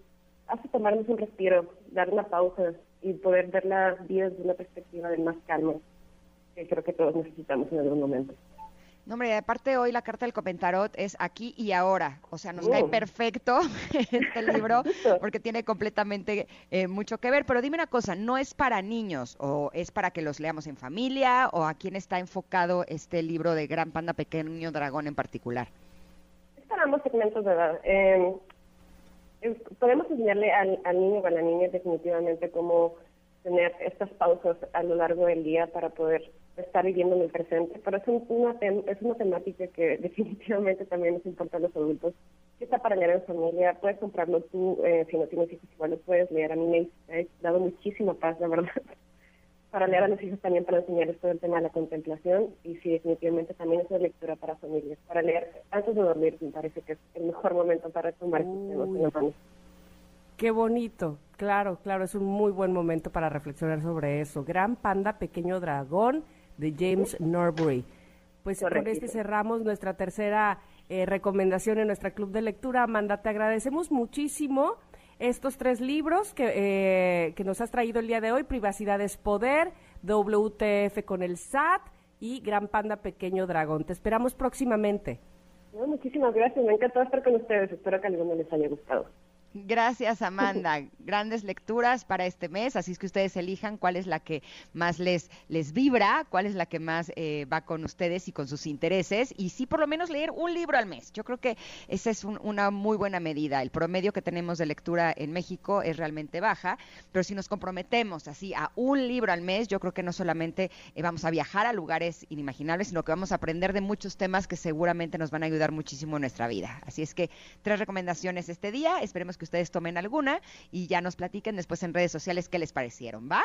hace tomarnos un respiro, dar una pausa y poder ver la vida desde una perspectiva de más calma, que creo que todos necesitamos en algún momento. No, hombre, aparte hoy la carta del comentarot es aquí y ahora. O sea, nos Oh. cae perfecto este libro porque tiene completamente eh, mucho que ver. Pero dime una cosa, ¿no es para niños o es para que los leamos en familia o a quién está enfocado este libro de Gran Panda Pequeño Dragón en particular? Es para ambos segmentos de edad. Eh, es- podemos enseñarle al, al niño o a la niña definitivamente cómo tener estas pausas a lo largo del día para poder estar viviendo en el presente, pero es, un- una, es una temática que definitivamente también nos importa a los adultos. Que está para leer en familia, puedes comprarlo tú, eh, si no tienes hijos igual lo puedes leer. A mí me ha dado muchísima paz, la verdad. para leer a los hijos también para enseñarles todo el tema de la contemplación y sí, definitivamente también es una lectura para familias. Para leer antes de dormir me parece que es el mejor momento para tomar estos temas en. Qué bonito, claro, claro, es un muy buen momento para reflexionar sobre eso. Gran Panda, Pequeño Dragón, de James Norbury. Pues con este cerramos nuestra tercera eh, recomendación en nuestra club de lectura. Amanda, te agradecemos muchísimo estos tres libros que, eh, que nos has traído el día de hoy, Privacidad es Poder, WTF con el SAT y Gran Panda, Pequeño Dragón. Te esperamos próximamente. No, muchísimas gracias, me encantó estar con ustedes, espero que a alguno les haya gustado. Gracias, Amanda. Grandes lecturas para este mes, así es que ustedes elijan cuál es la que más les, les vibra, cuál es la que más eh, va con ustedes y con sus intereses, y sí, por lo menos leer un libro al mes. Yo creo que esa es un- una muy buena medida. El promedio que tenemos de lectura en México es realmente baja, pero si nos comprometemos así a un libro al mes, yo creo que no solamente eh, vamos a viajar a lugares inimaginables, sino que vamos a aprender de muchos temas que seguramente nos van a ayudar muchísimo en nuestra vida. Así es que tres recomendaciones este día, esperemos que ustedes tomen alguna y ya nos platiquen después en redes sociales qué les parecieron, ¿va?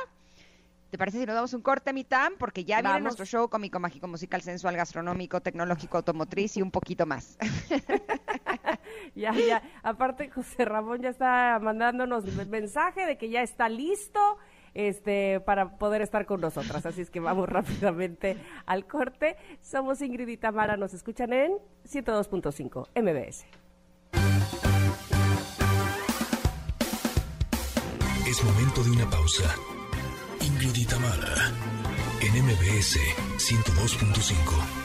¿Te parece si nos damos un corte, Mitam? Porque ya viene nuestro show cómico, mágico, musical, sensual, gastronómico, tecnológico, automotriz y un poquito más. Ya, ya. Aparte, José Ramón ya está mandándonos el mensaje de que ya está listo este, para poder estar con nosotras. Así es que vamos rápidamente al corte. Somos Ingrid y Tamara. Nos escuchan en 102.5 MBS. Momento de una pausa. Ingrid Tamara, en MBS 102.5.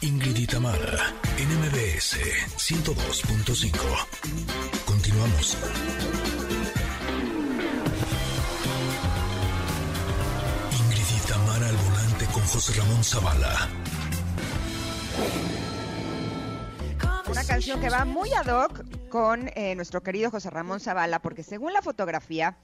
Ingrid y Tamara, en MBS 102.5. Continuamos. Ingrid y Tamara al volante con José Ramón Zavala. Una canción que va muy ad hoc con eh, nuestro querido José Ramón Zavala, porque según la fotografía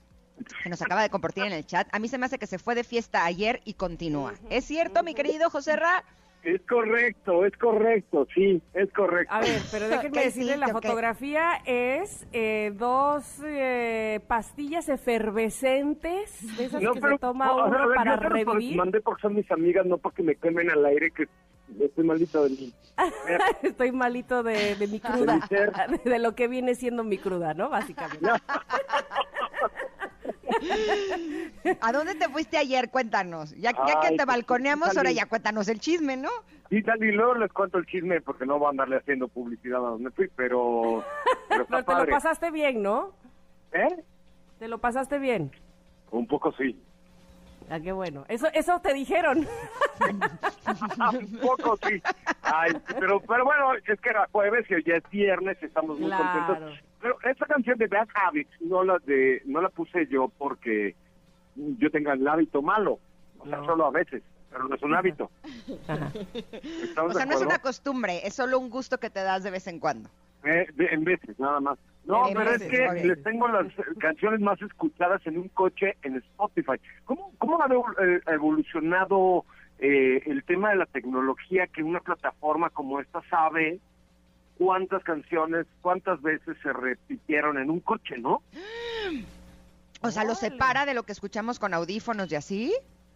que nos acaba de compartir en el chat, a mí se me hace que se fue de fiesta ayer y continúa. ¿Es cierto, mi querido José Ra? Es correcto, es correcto, sí, es correcto. A ver, pero déjenme ¿Qué decirle, la fotografía es eh, dos eh, pastillas efervescentes, de esas que se toma o sea, uno a ver, para yo te los revivir. mandé porque son mis amigas, no para que me quemen al aire, que estoy malito de mí. Estoy malito de, de mi cruda, mi de lo que viene siendo mi cruda, ¿no? Básicamente. ¿A dónde te fuiste ayer? Cuéntanos. Ya, ya que te pues, balconeamos, ahora ya cuéntanos el chisme, ¿no? Sí, tal, y luego les cuento el chisme porque no voy a andarle haciendo publicidad a donde fui, pero, pero te lo pasaste bien, ¿no? ¿Eh? Te lo pasaste bien. Un poco sí. Ah, qué bueno. Eso, eso te dijeron. Un poco sí. Ay, pero, pero bueno, es que era jueves y ya es viernes, estamos muy Claro. contentos. Pero esta canción de Bad Habits no la de no la puse yo porque yo tenga el hábito malo, o sea, No. solo a veces, pero no es un hábito. Ajá. ¿Estamos O sea, no es una costumbre, es solo un gusto que te das de vez en cuando. Eh, de- en veces, nada más. No, pero es que ok. les tengo las eh, canciones más escuchadas en un coche en Spotify. ¿Cómo, cómo ha eh, evolucionado eh, el tema de la tecnología que una plataforma como esta sabe cuántas canciones, cuántas veces se repitieron en un coche, ¿no? O sea, lo separa de lo que escuchamos con audífonos y así.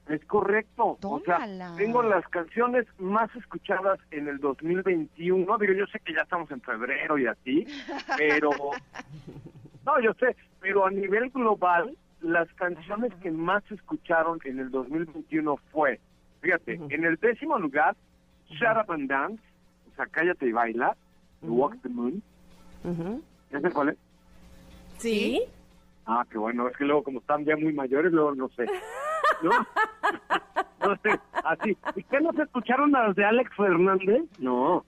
Es correcto. O sea, tengo las canciones más escuchadas en el 2021. Digo, yo sé que ya estamos en febrero y así, pero... No, yo sé, pero a nivel global, las canciones que más se escucharon en el 2021 fue, fíjate, en el décimo lugar, Shut Up and Dance, o sea, Cállate y Baila, Walk the Moon. Ujú. ¿Ya sé cuál es? ¿Sí? Ah, qué bueno, es que luego como están ya muy mayores, luego no sé. ¿no? No sé, así. ¿Y qué no se escucharon las de Alex Fernández? No.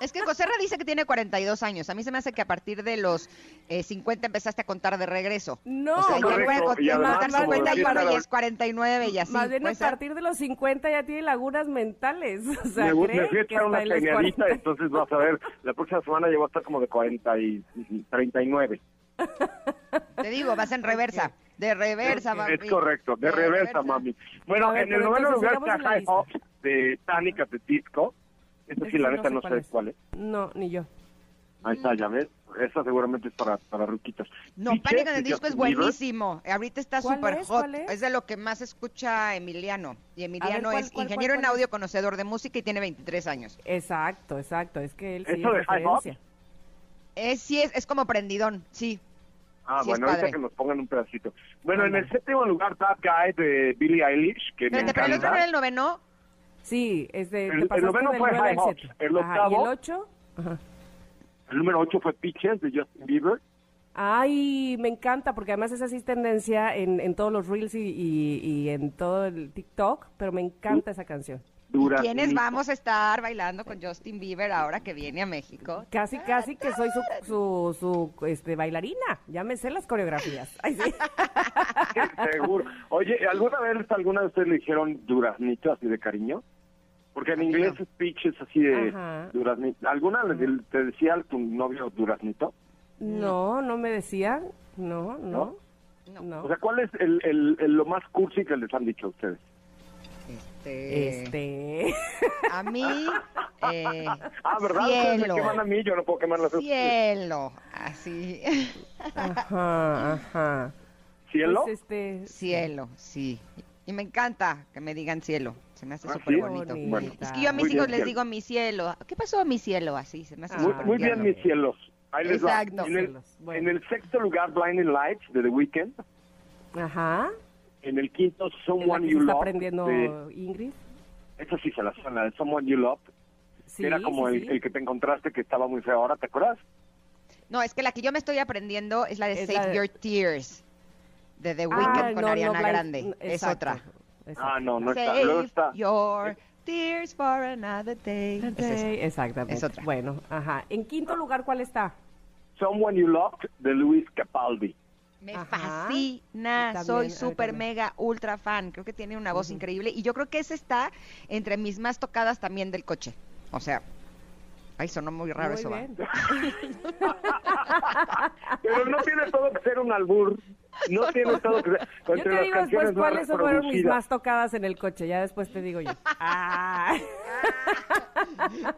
Es que Joserra dice que tiene 42 años. A mí se me hace que a partir de los eh, 50 empezaste a contar de regreso. No, o sea, ya correcto. voy a Y contar además, contar como 50 y decía ahora la- ya es 49 y así. Más bien a partir de los 50 ya tiene lagunas mentales. O sea, me, me fui a echar una cañadita, 40. entonces vas a ver, la próxima semana llevo a estar como de 40 y 39. Te digo, vas en reversa. De reversa, mami. Es correcto, de, reversa, mami. Bueno, ver, en el noveno lugar está High lista. Hop de Tánica de Disco. Eso sí, la no neta sé no cuál sé es. cuál es. No, ni yo. Ahí está, ya ves. Esa seguramente es para, para ruquitas. No, Pánico en de el disco es buenísimo. Ahorita está ¿Cuál súper es? hot. ¿Cuál es? Es? de lo que más escucha Emiliano. Y Emiliano ¿cuál, es cuál, ingeniero cuál, en cuál audio, conocedor de música y tiene 23 años. Exacto, exacto. Es que él sí ¿Eso es de High Hop? referencia. Es, sí, es, es como prendidón, sí. Ah, Sí, bueno, ahorita que nos pongan un pedacito. Bueno, en el séptimo lugar, Bad Guy de Billie Eilish, que me Espérate, pero el otro encanta. era el noveno. Sí, es de, El- el noveno fue 9 al High Hopes. 7. El Ajá, ¿Y octavo- el 8? Ajá. El número 8 fue Peaches de Justin Bieber. Ay, me encanta, porque además esa sí es tendencia en, en todos los reels y, y- y en todo el TikTok, pero me encanta esa canción. Dura. ¿Quiénes vamos a estar bailando con Justin Bieber ahora que viene a México? Casi, casi que soy su, su, su este, bailarina. Ya me sé las coreografías. Ay, sí. Seguro. Oye, ¿alguna vez alguna de ustedes le dijeron duraznito así de cariño? Porque en inglés es peaches así de Ajá. duraznito. ¿Alguna le- te decía tu novio duraznito? No, no me decían. No, no. No. No. O sea, ¿cuál es el, el- el- lo más cursi que les han dicho a ustedes? Este, Este. A mí, eh, Ah, ¿verdad? Ustedes me cielo, queman a mí, yo no puedo quemarlas a ustedes. cielo, así, Ajá, ajá. ¿Cielo? Pues, este. cielo, sí. Y me encanta que me digan cielo, se me hace ¿Ah, súper sí? bonito. Bueno, Es que yo a mis hijos bien, les cielo. digo mi cielo. ¿Qué pasó mi cielo? Así, se me hace Ah, Muy, bien, mis cielos. Ahí les va. En el, bueno. en el sexto lugar, Blinding Lights de The Weeknd. Ajá. En el quinto, Someone You está Love. aprendiendo de- Ingrid. esa sí se la suena, de Someone You Love. Sí, que era como sí, el, sí. el que te encontraste que estaba muy feo ahora, ¿te acuerdas? No, es que la que yo me estoy aprendiendo es la de Es Save la de- Your Tears, de The Ah, Weeknd con no, no, Ariana Blind- Grande. Es exacto, otra. exacto. Ah, no, no está. Luego Save está. Your Tears for another day. Es exactamente. Es otra. Bueno, ajá. En quinto lugar, ¿cuál está? Someone You Loved de Luis Capaldi. Me Ajá. fascina, soy súper mega ultra fan, creo que tiene una voz increíble y yo creo que esa está entre mis más tocadas también del coche. O sea, ay, sonó muy raro Muy eso. ¿va? Pero no tiene todo que ser un albur. No tiene todo que ser. Yo te digo después cuáles fueron mis más tocadas en el coche, ya después te digo yo. Ah.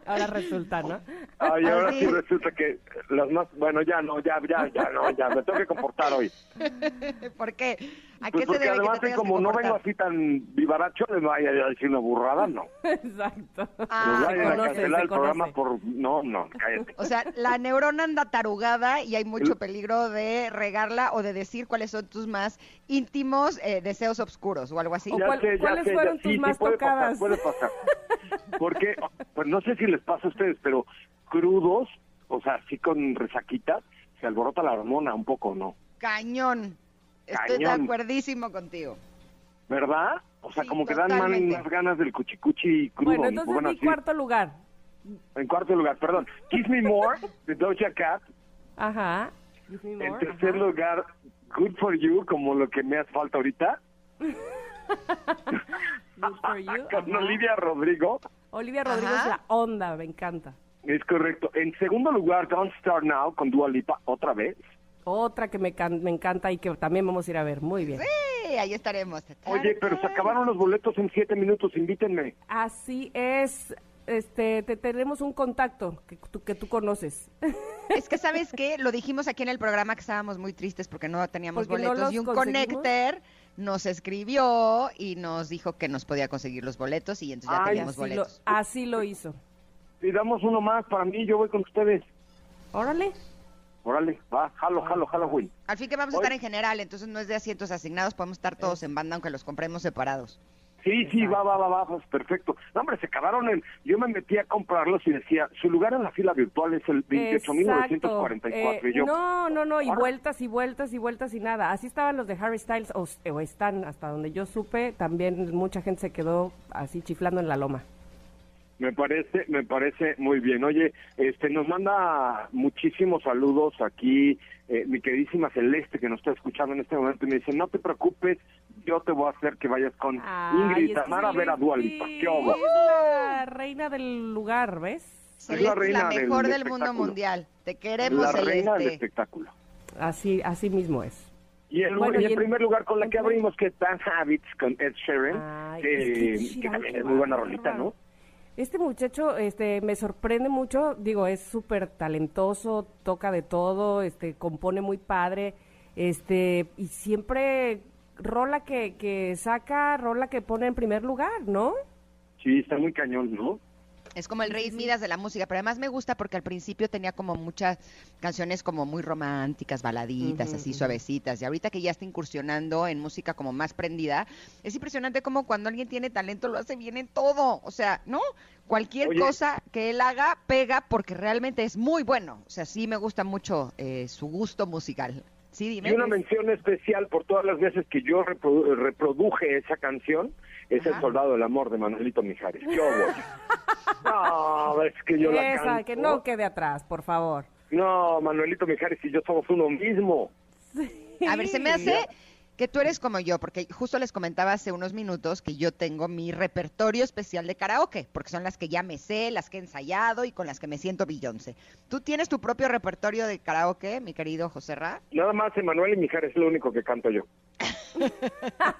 Ahora resulta, ¿no? Ay, ahora sí resulta que las más. Bueno, ya no, ya, ya, ya, no, ya. Me tengo que comportar hoy. ¿Por qué? ¿A Pues qué se porque debe que además, te tengas como que no vengo así tan vivaracho, les vaya a decir una burrada, no. Exacto. Ah, se vayan a conoce, cancelar se el programa por. No, no, cállate. O sea, la neurona anda tarugada y hay mucho El- peligro de regarla o de decir cuáles son tus más íntimos eh, deseos oscuros o algo así. O Ya cuál- sé, ya ¿cuáles sé, ya- fueron sí, tus sí, más puede tocadas? Pasar, puede pasar. Porque, pues no sé si les pasa a ustedes, pero crudos, o sea, así con resaquita, se alborota la hormona un poco, ¿no? Cañón. Estoy de Cañón. acuerdísimo contigo. ¿Verdad? O sea, Sí, como que dan más, totalmente. más ganas del cuchicuchi crudo. Bueno, ¿no? entonces Bueno, mi así. cuarto lugar. En cuarto lugar, perdón. Kiss Me More, de Doja Cat. Ajá. Me En more, tercer ajá. lugar, Good For You, como lo que me hace falta ahorita. Good for you, Con ajá. Olivia Rodrigo. Olivia Rodrigo Ajá. es la onda, me encanta. Es correcto. En segundo lugar, Don't Start Now, con Dua Lipa, otra vez. Otra que me, can- me encanta y que también vamos a ir a ver. Muy bien. Sí, ahí estaremos. Oye, pero se acabaron los boletos en siete minutos, invítenme. Así es. Este, te tenemos un contacto que tú, que tú conoces. Es que, ¿sabes qué? Lo dijimos aquí en el programa que estábamos muy tristes porque no teníamos Porque boletos. y un connector nos escribió y nos dijo que nos podía conseguir los boletos y entonces ya Ay, teníamos así, lo, boletos. así lo hizo. Y damos uno más para mí, yo voy con ustedes. Órale. Órale, va, jalo, jalo, Halloween. Al fin que vamos a Hoy- estar en general, entonces no es de asientos asignados, podemos estar todos en banda aunque los compremos separados. Sí, sí, va, va, va, va, pues, perfecto. No, hombre, se acabaron el... Yo me metí a comprarlos y decía, su lugar en la fila virtual es el 28.944. Exacto. y yo, Eh, no, no, no, y ahora- vueltas y vueltas y vueltas y nada. Así estaban los de Harry Styles, o, o están, hasta donde yo supe, también mucha gente se quedó así chiflando en la loma. Me parece, me parece muy bien. Oye, este, nos manda muchísimos saludos aquí eh, mi queridísima Celeste que nos está escuchando en este momento y me dice, no te preocupes, yo te voy a hacer que vayas con Ay, Ingrid Tamara a ver a Celeste Dua Lipa. ¿Qué hubo? Es la reina del lugar, ¿ves? Celeste es la reina del mejor del, mundo mundial. Te queremos, La reina del espectáculo. Así, así mismo es. Y, el, Bueno, y y en en- primer lugar con la que abrimos que es Dan Habits con Ed Sheeran, Ay, que, es que Ed que Sheeran, también es muy buena rolita, ¿no? Este muchacho este, me sorprende mucho, digo, es súper talentoso, toca de todo, este, compone muy padre, este, y siempre rola que, que saca, rola que pone en primer lugar, ¿no? Sí, está muy cañón, ¿no? Es como el rey Midas de la música, pero además me gusta porque al principio tenía como muchas canciones como muy románticas, baladitas, así suavecitas. Y ahorita que ya está incursionando en música como más prendida, es impresionante como cuando alguien tiene talento lo hace bien en todo. O sea, ¿no? Cualquier Oye. cosa que él haga pega porque realmente es muy bueno. O sea, sí me gusta mucho eh, su gusto musical. Sí, dime. Y una mención especial por todas las veces que yo reprodu- reproduje esa canción es Ajá. El Soldado del Amor de Manuelito Mijares. ¿Qué? No, es que yo la Esa, canto. que no quede atrás, por favor. No, Manuelito Mijares y yo somos uno mismo. A ver, se me hace que tú eres como yo, porque justo les comentaba hace unos minutos que yo tengo mi repertorio especial de karaoke, porque son las que ya me sé, las que he ensayado y con las que me siento Beyoncé. ¿Tú tienes tu propio repertorio de karaoke, mi querido José Ra? Nada más Emanuel y Mijares es lo único que canto yo.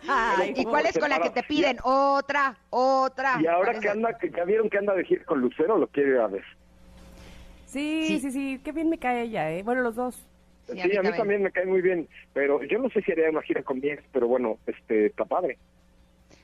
Ay, ¿Y cuál es con la que te piden? Otra, otra. Y ahora ¿Cuál es que anda, que ya vieron que anda de gira con Lucero, lo quiere ir a ver. Sí, Sí. sí, sí, qué bien me cae ella, ¿eh? Bueno, los dos. Sí, Sí, a mí a mí también. también me cae muy bien, pero yo no sé si haría una gira con mi ex, pero bueno, este, está padre.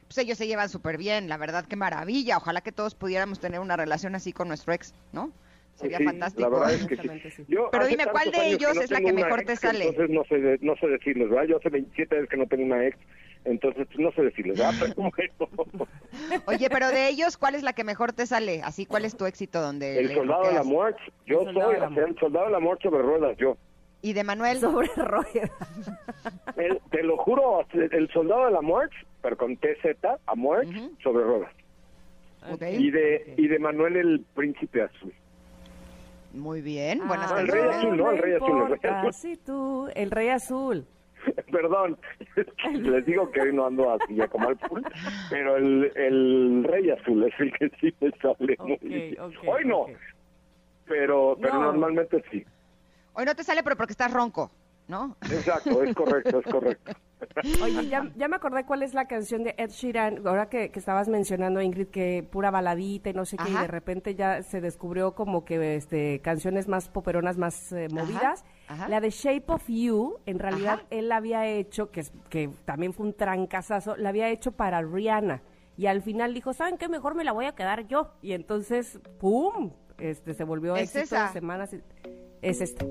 Pues ellos se llevan súper bien, la verdad, qué maravilla. Ojalá que todos pudiéramos tener una relación así con nuestro ex, ¿no? Sería Sí, fantástico. La verdad es que sí. Yo Pero dime, ¿cuál de ellos no es la que mejor ex, te sale? Entonces no sé, de- no sé decirles, ¿verdad? Yo hace 27 años que no tengo una ex, entonces pues, no sé decirles, ¿verdad? Pero bueno, Oye, pero de ellos, ¿cuál es la que mejor te sale? Así, ¿cuál es tu éxito donde el soldado de la muerte, yo El soy, o sea, el soldado de la muerte sobre ruedas, yo. ¿Y de Manuel? Sobre ruedas. El- te lo juro, el soldado de la muerte, pero con TZ, a muerte, Ujú. sobre ruedas. Ok. Y de, y de Manuel el príncipe azul. Muy bien, buenas Ah, el canciones. Rey Azul, ¿no? El Rey Azul, el Rey importa Azul. si tú, el Rey Azul. Perdón, les digo que hoy no ando así ya como al full, pero el, el Rey Azul es el que sí me sale muy bien. Hoy no, pero pero No. normalmente sí. Hoy no te sale, pero porque estás ronco, ¿no? Exacto, es correcto, es correcto. Oye, ya, ya me acordé cuál es la canción de Ed Sheeran, ahora que, que estabas mencionando, Ingrid, que pura baladita y no sé qué, y de repente ya se descubrió como que este canciones más poperonas, más eh, movidas. ajá. La de Shape of You, en realidad él la había hecho, que, que también fue un trancazazo, la había hecho para Rihanna. Y al final dijo, ¿saben qué? Mejor me la voy a quedar yo. Y entonces, ¡pum! Este, se volvió ¿Es éxito esa? de semanas. y- Es esta.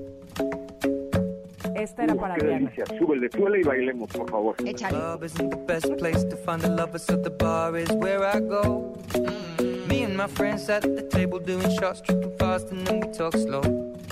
Esta era Uf, para qué Rihanna. delicia. Súbele, súbele y bailemos, por favor. Échale. Club isn't the best place to find a lover, so the bar is where I go. Mm. Me and my friends at the table doing shots, tripping fast, and then we talk slow.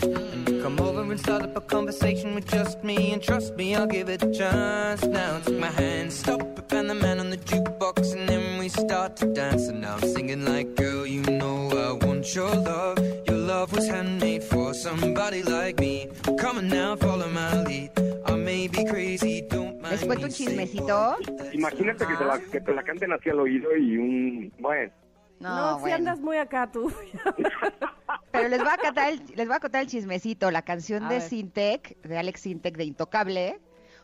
And you come over and start up a conversation with just me, and trust me, I'll give it a chance. Now take my hand, stop it, and the man on the jukebox, and then we start to dance. And now I'm singing like, girl, you know I want your love. Your love was handmade for somebody like me. Come on now, follow my lead. I may be crazy, don't mind ¿Les cuento me un chismecito? Imagínate que te, la, que te la canten así al oído y un... Bueno, No, si bueno. andas muy acá tú. Pero les voy a contar el, les voy a contar el chismecito. La canción A de ver. Sintec, de Alex Sintec de Intocable,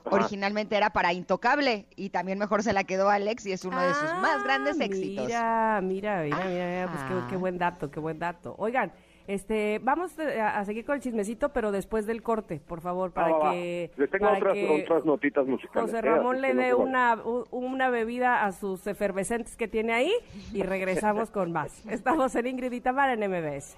Ajá. originalmente era para Intocable y también mejor se la quedó Alex y es uno de sus más grandes Ah, éxitos. Mira, mira, mira, mira, pues Ah. qué, qué buen dato, qué buen dato. Oigan, este, vamos eh, a, a seguir con el chismecito, pero después del corte, por favor, para que, Les tengo para otras, que otras notitas musicales. José. Ramón le dé una, una bebida a sus efervescentes que tiene ahí y regresamos con más. Estamos en Ingrid y Tamara en MBS.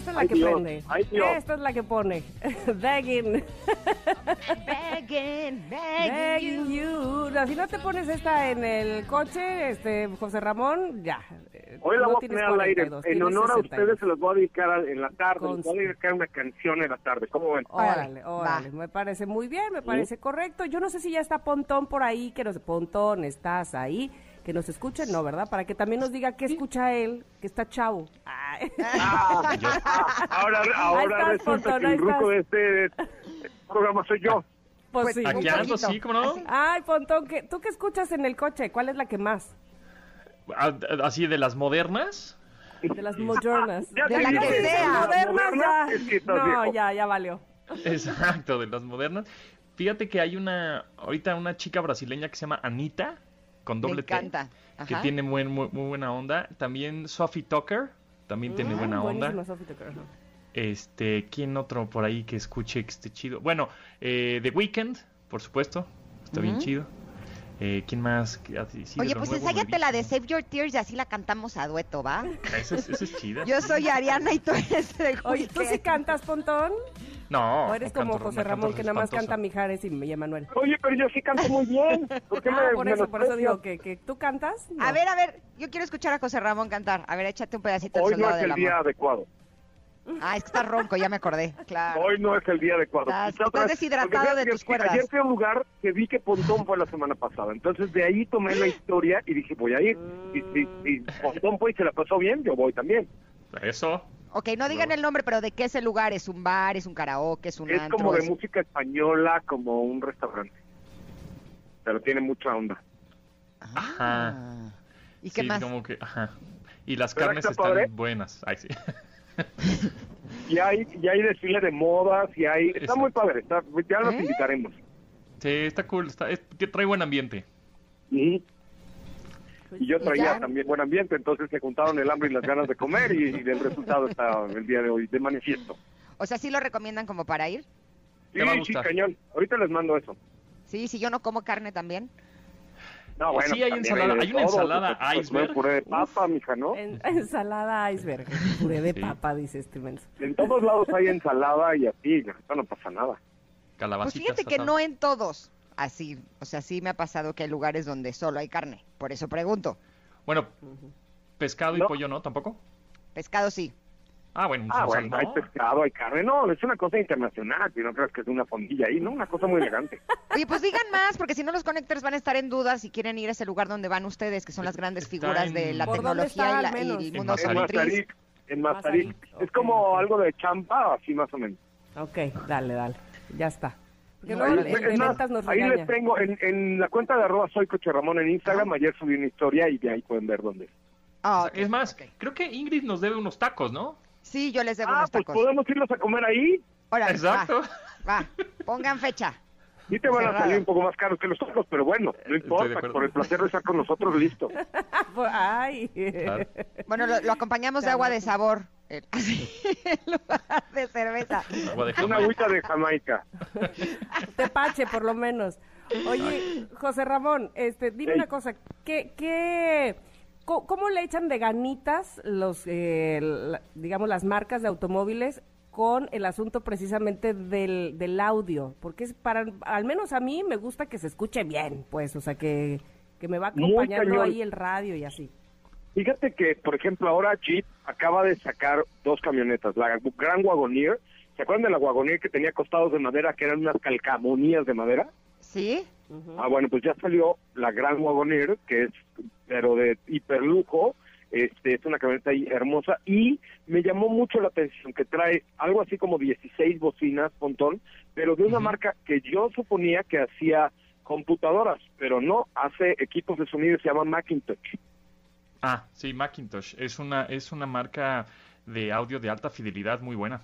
Esta es la Ay, que Dios, prende. ay, Dios. Esta es la que pone. Begging. Begging, begging Begging you. you. No, si no te pones esta en el coche, este, José Ramón, ya. Hoy la no voy a poner al aire. 42, En honor a 62. ustedes se los voy a dedicar a- en la tarde. Les voy a dedicar una canción en la tarde. ¿Cómo ven? Órale, Va. órale, me parece muy bien, me parece correcto. Yo no sé si ya está Pontón por ahí, que nos... Pontón, ¿estás ahí? Que nos escuchen, no, ¿verdad? Para que también nos diga qué escucha él, que está chavo. Ay. Ah, ahora ahora estás, resulta Pontón, que el ruco de este programa soy yo. Pues, Pues, sí. un Aquí ando, poquito. sí, ¿cómo no? Así. Ay, Pontón, ¿qué, ¿tú qué escuchas en el coche? ¿Cuál es la que más? Ah, Así de las modernas. De las modernas. Ya De la que de sea. las modernas ya. No, ya, ya valió. Exacto, de las modernas. Fíjate que hay una, ahorita una chica brasileña que se llama Anita, con Me doble T, encanta. que tiene muy, muy, muy buena onda. También Sophie Tucker, también tiene buena onda. Ah, Sophie Tucker, ajá. Este, ¿quién otro por ahí que escuche que esté chido? Bueno, eh, The Weeknd, por supuesto, está bien chido. Eh, ¿Quién más? Sí, Oye, pues ensáyate la de. Save Your Tears y así la cantamos a dueto, ¿va? Esa es, es chida. Yo soy Ariana y tú eres de Oye, ¿tú sí cantas, Pontón? No. ¿O eres no como canto- José Ramón, que nada más canta Mijares y, y Emanuel? Oye, pero yo sí canto muy bien. ¿Por qué Ah, me por eso, por eso digo que, que tú cantas. No. A ver, a ver, yo quiero escuchar a José Ramón cantar. A ver, échate un pedacito Hoy no es del el día amor. adecuado. Ah, es que estás ronco, ya me acordé. Claro. Hoy no es el día adecuado. Estás- otra estás vez- deshidratado de tus cuerdas. Ayer fui a un lugar que vi que Pontón fue la semana pasada. Entonces de ahí tomé la historia y dije, voy a ir. Y si y Pontón fue y se la pasó bien, yo voy también. Eso. Ok, no digan el nombre, pero ¿de qué es el lugar? ¿Es un bar? ¿Es un karaoke? ¿Es un Es antro? como de es- música española, como un restaurante. Pero tiene mucha onda. Ah. ¿Y qué sí, más? como que, ajá. Y las ¿Verdad carnes están padre? buenas. Ay, sí. Y hay, y hay desfile de modas y hay... Está Exacto. muy padre. está- ya los ¿Eh? invitaremos. Sí, está cool. Está, es- que trae buen ambiente. Y, y yo ¿Y traía ya? también buen ambiente, entonces se juntaron el hambre y las ganas de comer y, y el resultado está el día de hoy, de manifiesto. O sea, ¿sí lo recomiendan como para ir? Sí, sí, cañón. Ahorita les mando eso. Sí, si yo no como carne también. No, bueno, Sí, hay ensalada- hay una todo, ensalada pues, pues, iceberg. Puré de papa, mija, ¿no? En- ensalada iceberg. Puré de Sí. papa, dice este menso. En todos lados hay ensalada y así, no, no pasa nada. Pues Calabacitas. fíjate que no en todos. Así, o sea, sí me ha pasado que hay lugares donde solo hay carne. Por eso pregunto. Bueno, pescado y No. pollo no, tampoco. Pescado sí. Ah, bueno, Ah, bueno, hay pescado, hay carne. No, es una cosa internacional, y no creas que es una fondilla ahí, ¿no? Una cosa muy elegante. Oye, pues digan más, porque si no los conectores van a estar en dudas si quieren ir a ese lugar donde van ustedes, que son las grandes Está figuras de en- la ¿Por dónde tecnología está, y, la- y el En mundo En automotriz. Mazarik, en Mazarik. Es como ok. algo de champa, así más o menos. Ok, dale, dale. Ya está. Porque No, luego ahí- el, el Es de más, ventas nos ahí regaña. les tengo, en, en la cuenta de arroba soy Coche Ramón en Instagram, ayer subí una historia y de ahí pueden ver dónde. Ah, sea, es más, ok. creo que Ingrid nos debe unos tacos, ¿no? Sí, yo les debo Ah, unos pues tacos. podemos irlos a comer ahí. Órale, Exacto. Va, va, pongan fecha. Sí te van a salir un poco más caros que los tacos, pero bueno, no de importa, por el placer de estar con nosotros, listo. Pues, Ay. Claro. Bueno, lo, lo acompañamos de agua de sabor. Así, en lugar de cerveza. De Una Jamaica. agüita de Jamaica. Tepache, por lo menos. Oye, José Ramón, este, dime Ey. una cosa, ¿qué, qué, ¿cómo le echan de ganitas los, eh, la- digamos, las marcas de automóviles con el asunto precisamente del, del audio? Porque es para, al menos a mí me gusta que se escuche bien, pues, o sea, que, que me va acompañando ahí el radio y así. Fíjate que, por ejemplo, ahora Jeep acaba de sacar dos camionetas, la Gran Wagoneer. ¿Se acuerdan de la Wagoneer que tenía costados de madera, que eran unas calcamonías de madera? ¿Sí? Ah, bueno, pues ya salió la Gran Wagoneer, que es, pero de hiperlujo, este, es una camioneta ahí hermosa, y me llamó mucho la atención que trae algo así como 16 bocinas, montón, pero de una marca que yo suponía que hacía computadoras, pero no, hace equipos de sonido, se llama Macintosh. Ah, sí, Macintosh. Es una, es una marca de audio de alta fidelidad muy buena.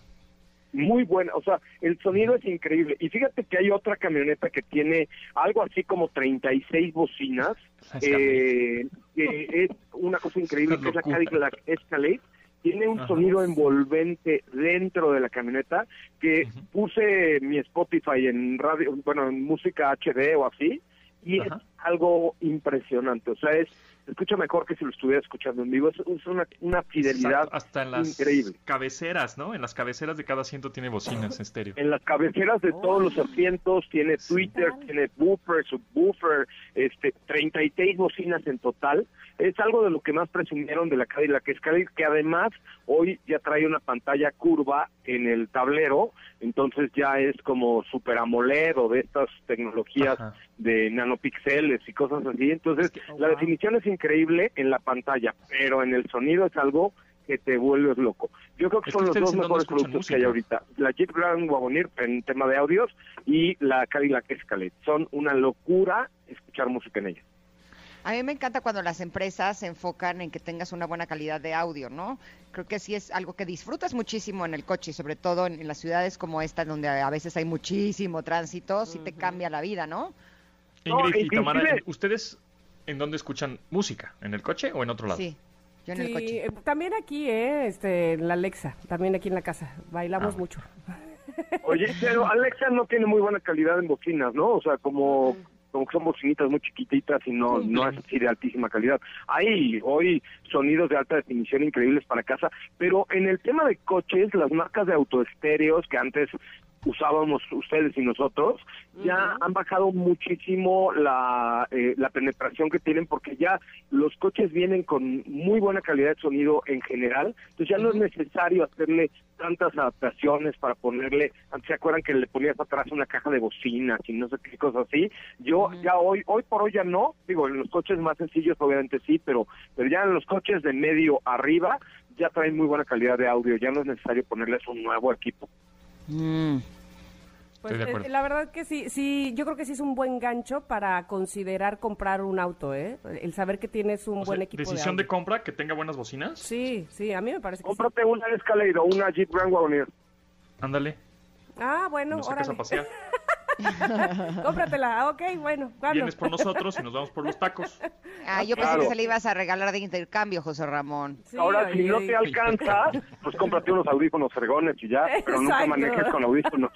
muy buena, o sea, el sonido es increíble. Y fíjate que hay otra camioneta que tiene algo así como 36 bocinas, eh, que es una cosa increína, Una que es la. Cadillac Escalade, tiene un Ajá. sonido envolvente dentro de la camioneta que puse mi Spotify en radio, bueno, en música HD o así, y Ajá. es algo impresionante. O sea, es escucha mejor que si lo estuviera escuchando en vivo. Es, es una, una fidelidad Exacto, hasta en las increíble. cabeceras, ¿no? En las cabeceras de cada asiento tiene bocinas estéreo. En las cabeceras de todos los asientos tiene Twitter, tiene buffer, subwoofer, este, 36 bocinas en total. Es algo de lo que más presumieron de la Cadillac Escalade, que además hoy ya trae una pantalla curva en el tablero, entonces ya es como Super AMOLED o de estas tecnologías Ajá. de nanopíxeles y cosas así. Entonces, oh, la wow. definición es increíble en la pantalla, pero en el sonido es algo que te vuelves loco. Yo creo que Es son que los dos mejores productos que hay ahorita. La Jeep Grand Wagoneer en tema de audios y la Cadillac Escalade. Son una locura escuchar música en ella. A mí me encanta cuando las empresas se enfocan en que tengas una buena calidad de audio, ¿no? Creo que sí es algo que disfrutas muchísimo en el coche y sobre todo en, en las ciudades como esta, donde a veces hay muchísimo tránsito, sí te cambia la vida, ¿no? No, Ingrid y inclusive- Tamara, ¿ustedes en dónde escuchan música? ¿En el coche o en otro lado? Sí, yo en el coche. eh, también aquí, ¿eh? Este, en la Alexa, también aquí en la casa. Bailamos Ah. mucho. Oye, pero Alexa no tiene muy buena calidad en bocinas, ¿no? O sea, como como que son bocinitas muy chiquititas y no no es así de altísima calidad. Hay hoy sonidos de alta definición increíbles para casa, pero en el tema de coches, las marcas de autoestéreos que antes usábamos ustedes y nosotros, ya han bajado muchísimo la, eh, la penetración que tienen porque ya los coches vienen con muy buena calidad de sonido en general, entonces ya no es necesario hacerle tantas adaptaciones para ponerle, antes se acuerdan que le ponías atrás una caja de bocinas y no sé qué cosas así, yo ya hoy, hoy por hoy ya no, digo, en los coches más sencillos obviamente sí, pero, pero ya en los coches de medio arriba ya traen muy buena calidad de audio, ya no es necesario ponerles un nuevo equipo. Mm. Pues, Estoy de eh, la verdad que sí, sí, yo creo que sí es un buen gancho para considerar comprar un auto, ¿eh? El saber que tienes un O sea, buen equipo decisión de compra que tenga buenas bocinas. Sí, sí, a mí me parece que sí. Cómprate una Escalade o una Jeep Grand Wagoneer. Ándale, Ah, bueno, nos Cómpratela, ah, ok, bueno, ¿cuándo? Vienes por nosotros y nos vamos por los tacos. Ah, yo pensé Claro. que se le ibas a regalar de intercambio, José Ramón. Sí, Ahora, si no te alcanza, pues cómprate unos audífonos fregones y ya, pero nunca manejes con audífonos.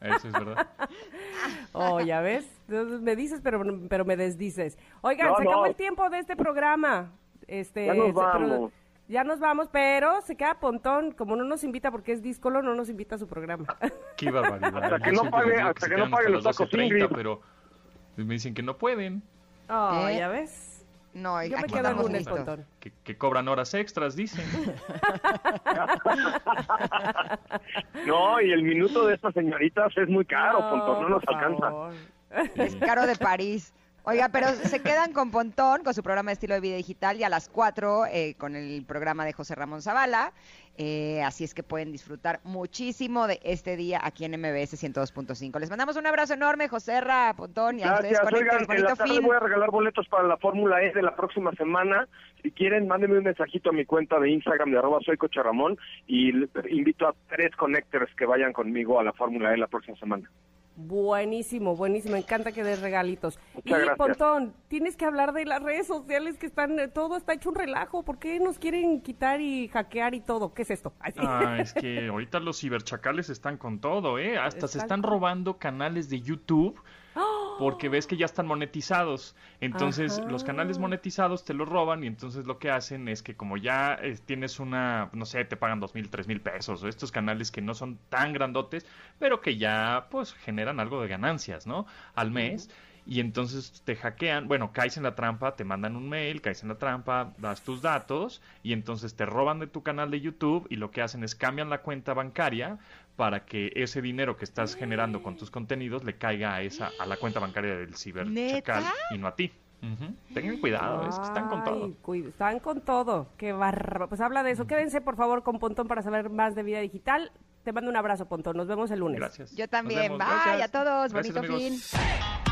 Eso es verdad. Oh, ya ves, Entonces, me dices, pero, pero me desdices. Oigan, No, se acabó no. el tiempo de este programa. Este, Ya nos vamos. Ya nos vamos, pero se queda Pontón, como no nos invita porque es díscolo, no nos invita a su programa. Qué barbaridad. Hasta que no pague- hasta que no pague los tacos 12:30, Ingrid. pero me dicen que no pueden, Oh, ¿Eh? ya ves. No, Yo me quedo lunes, listos. Pontón. que, que cobran horas extras, dicen. No, y el minuto de estas señoritas es muy caro, Pontón, no nos alcanza. favor. Es caro de París. Oiga, pero se quedan con Pontón, con su programa de estilo de vida digital, y a las 4 eh, con el programa de José Ramón Zavala. Eh, así es que pueden disfrutar muchísimo de este día aquí en MBS 102.5. Les mandamos un abrazo enorme, José Ra, Pontón, y a ustedes Gracias, conecten. oigan, en la Bonito tarde fin. voy a regalar boletos para la Fórmula E de la próxima semana. Si quieren, mándenme un mensajito a mi cuenta de Instagram de arroba soy y invito a tres connectors que vayan conmigo a la Fórmula E la próxima semana. Buenísimo, buenísimo. Me encanta que des regalitos. Muchas y gracias. Pontón, tienes que hablar de las redes sociales que están, eh, todo está hecho un relajo. ¿Por qué nos quieren quitar y hackear y todo? ¿Qué es esto? Así. Ah, es que ahorita los ciberchacales están con todo, ¿eh? Hasta se Están robando canales de YouTube porque ves que ya están monetizados. Entonces, Ajá. los canales monetizados te los roban y entonces lo que hacen es que como ya eh, tienes una, no sé, te pagan dos mil, tres mil pesos o estos canales que no son tan grandotes, pero que ya pues generan algo de ganancias, ¿no? Al mes. Y entonces te hackean, bueno, caes en la trampa, te mandan un mail, caes en la trampa, das tus datos y entonces te roban de tu canal de YouTube y lo que hacen es cambian la cuenta bancaria para que ese dinero que estás generando con tus contenidos le caiga a esa a la cuenta bancaria del ciberchacal y no a ti. Tengan cuidado, es que están con todo. Están con todo. Qué barba. Pues habla de eso. Quédense, por favor, con Pontón para saber más de vida digital. Te mando un abrazo, Pontón. Nos vemos el lunes. Gracias. Yo también. Bye Gracias. a todos. Gracias, Bonito amigos. fin.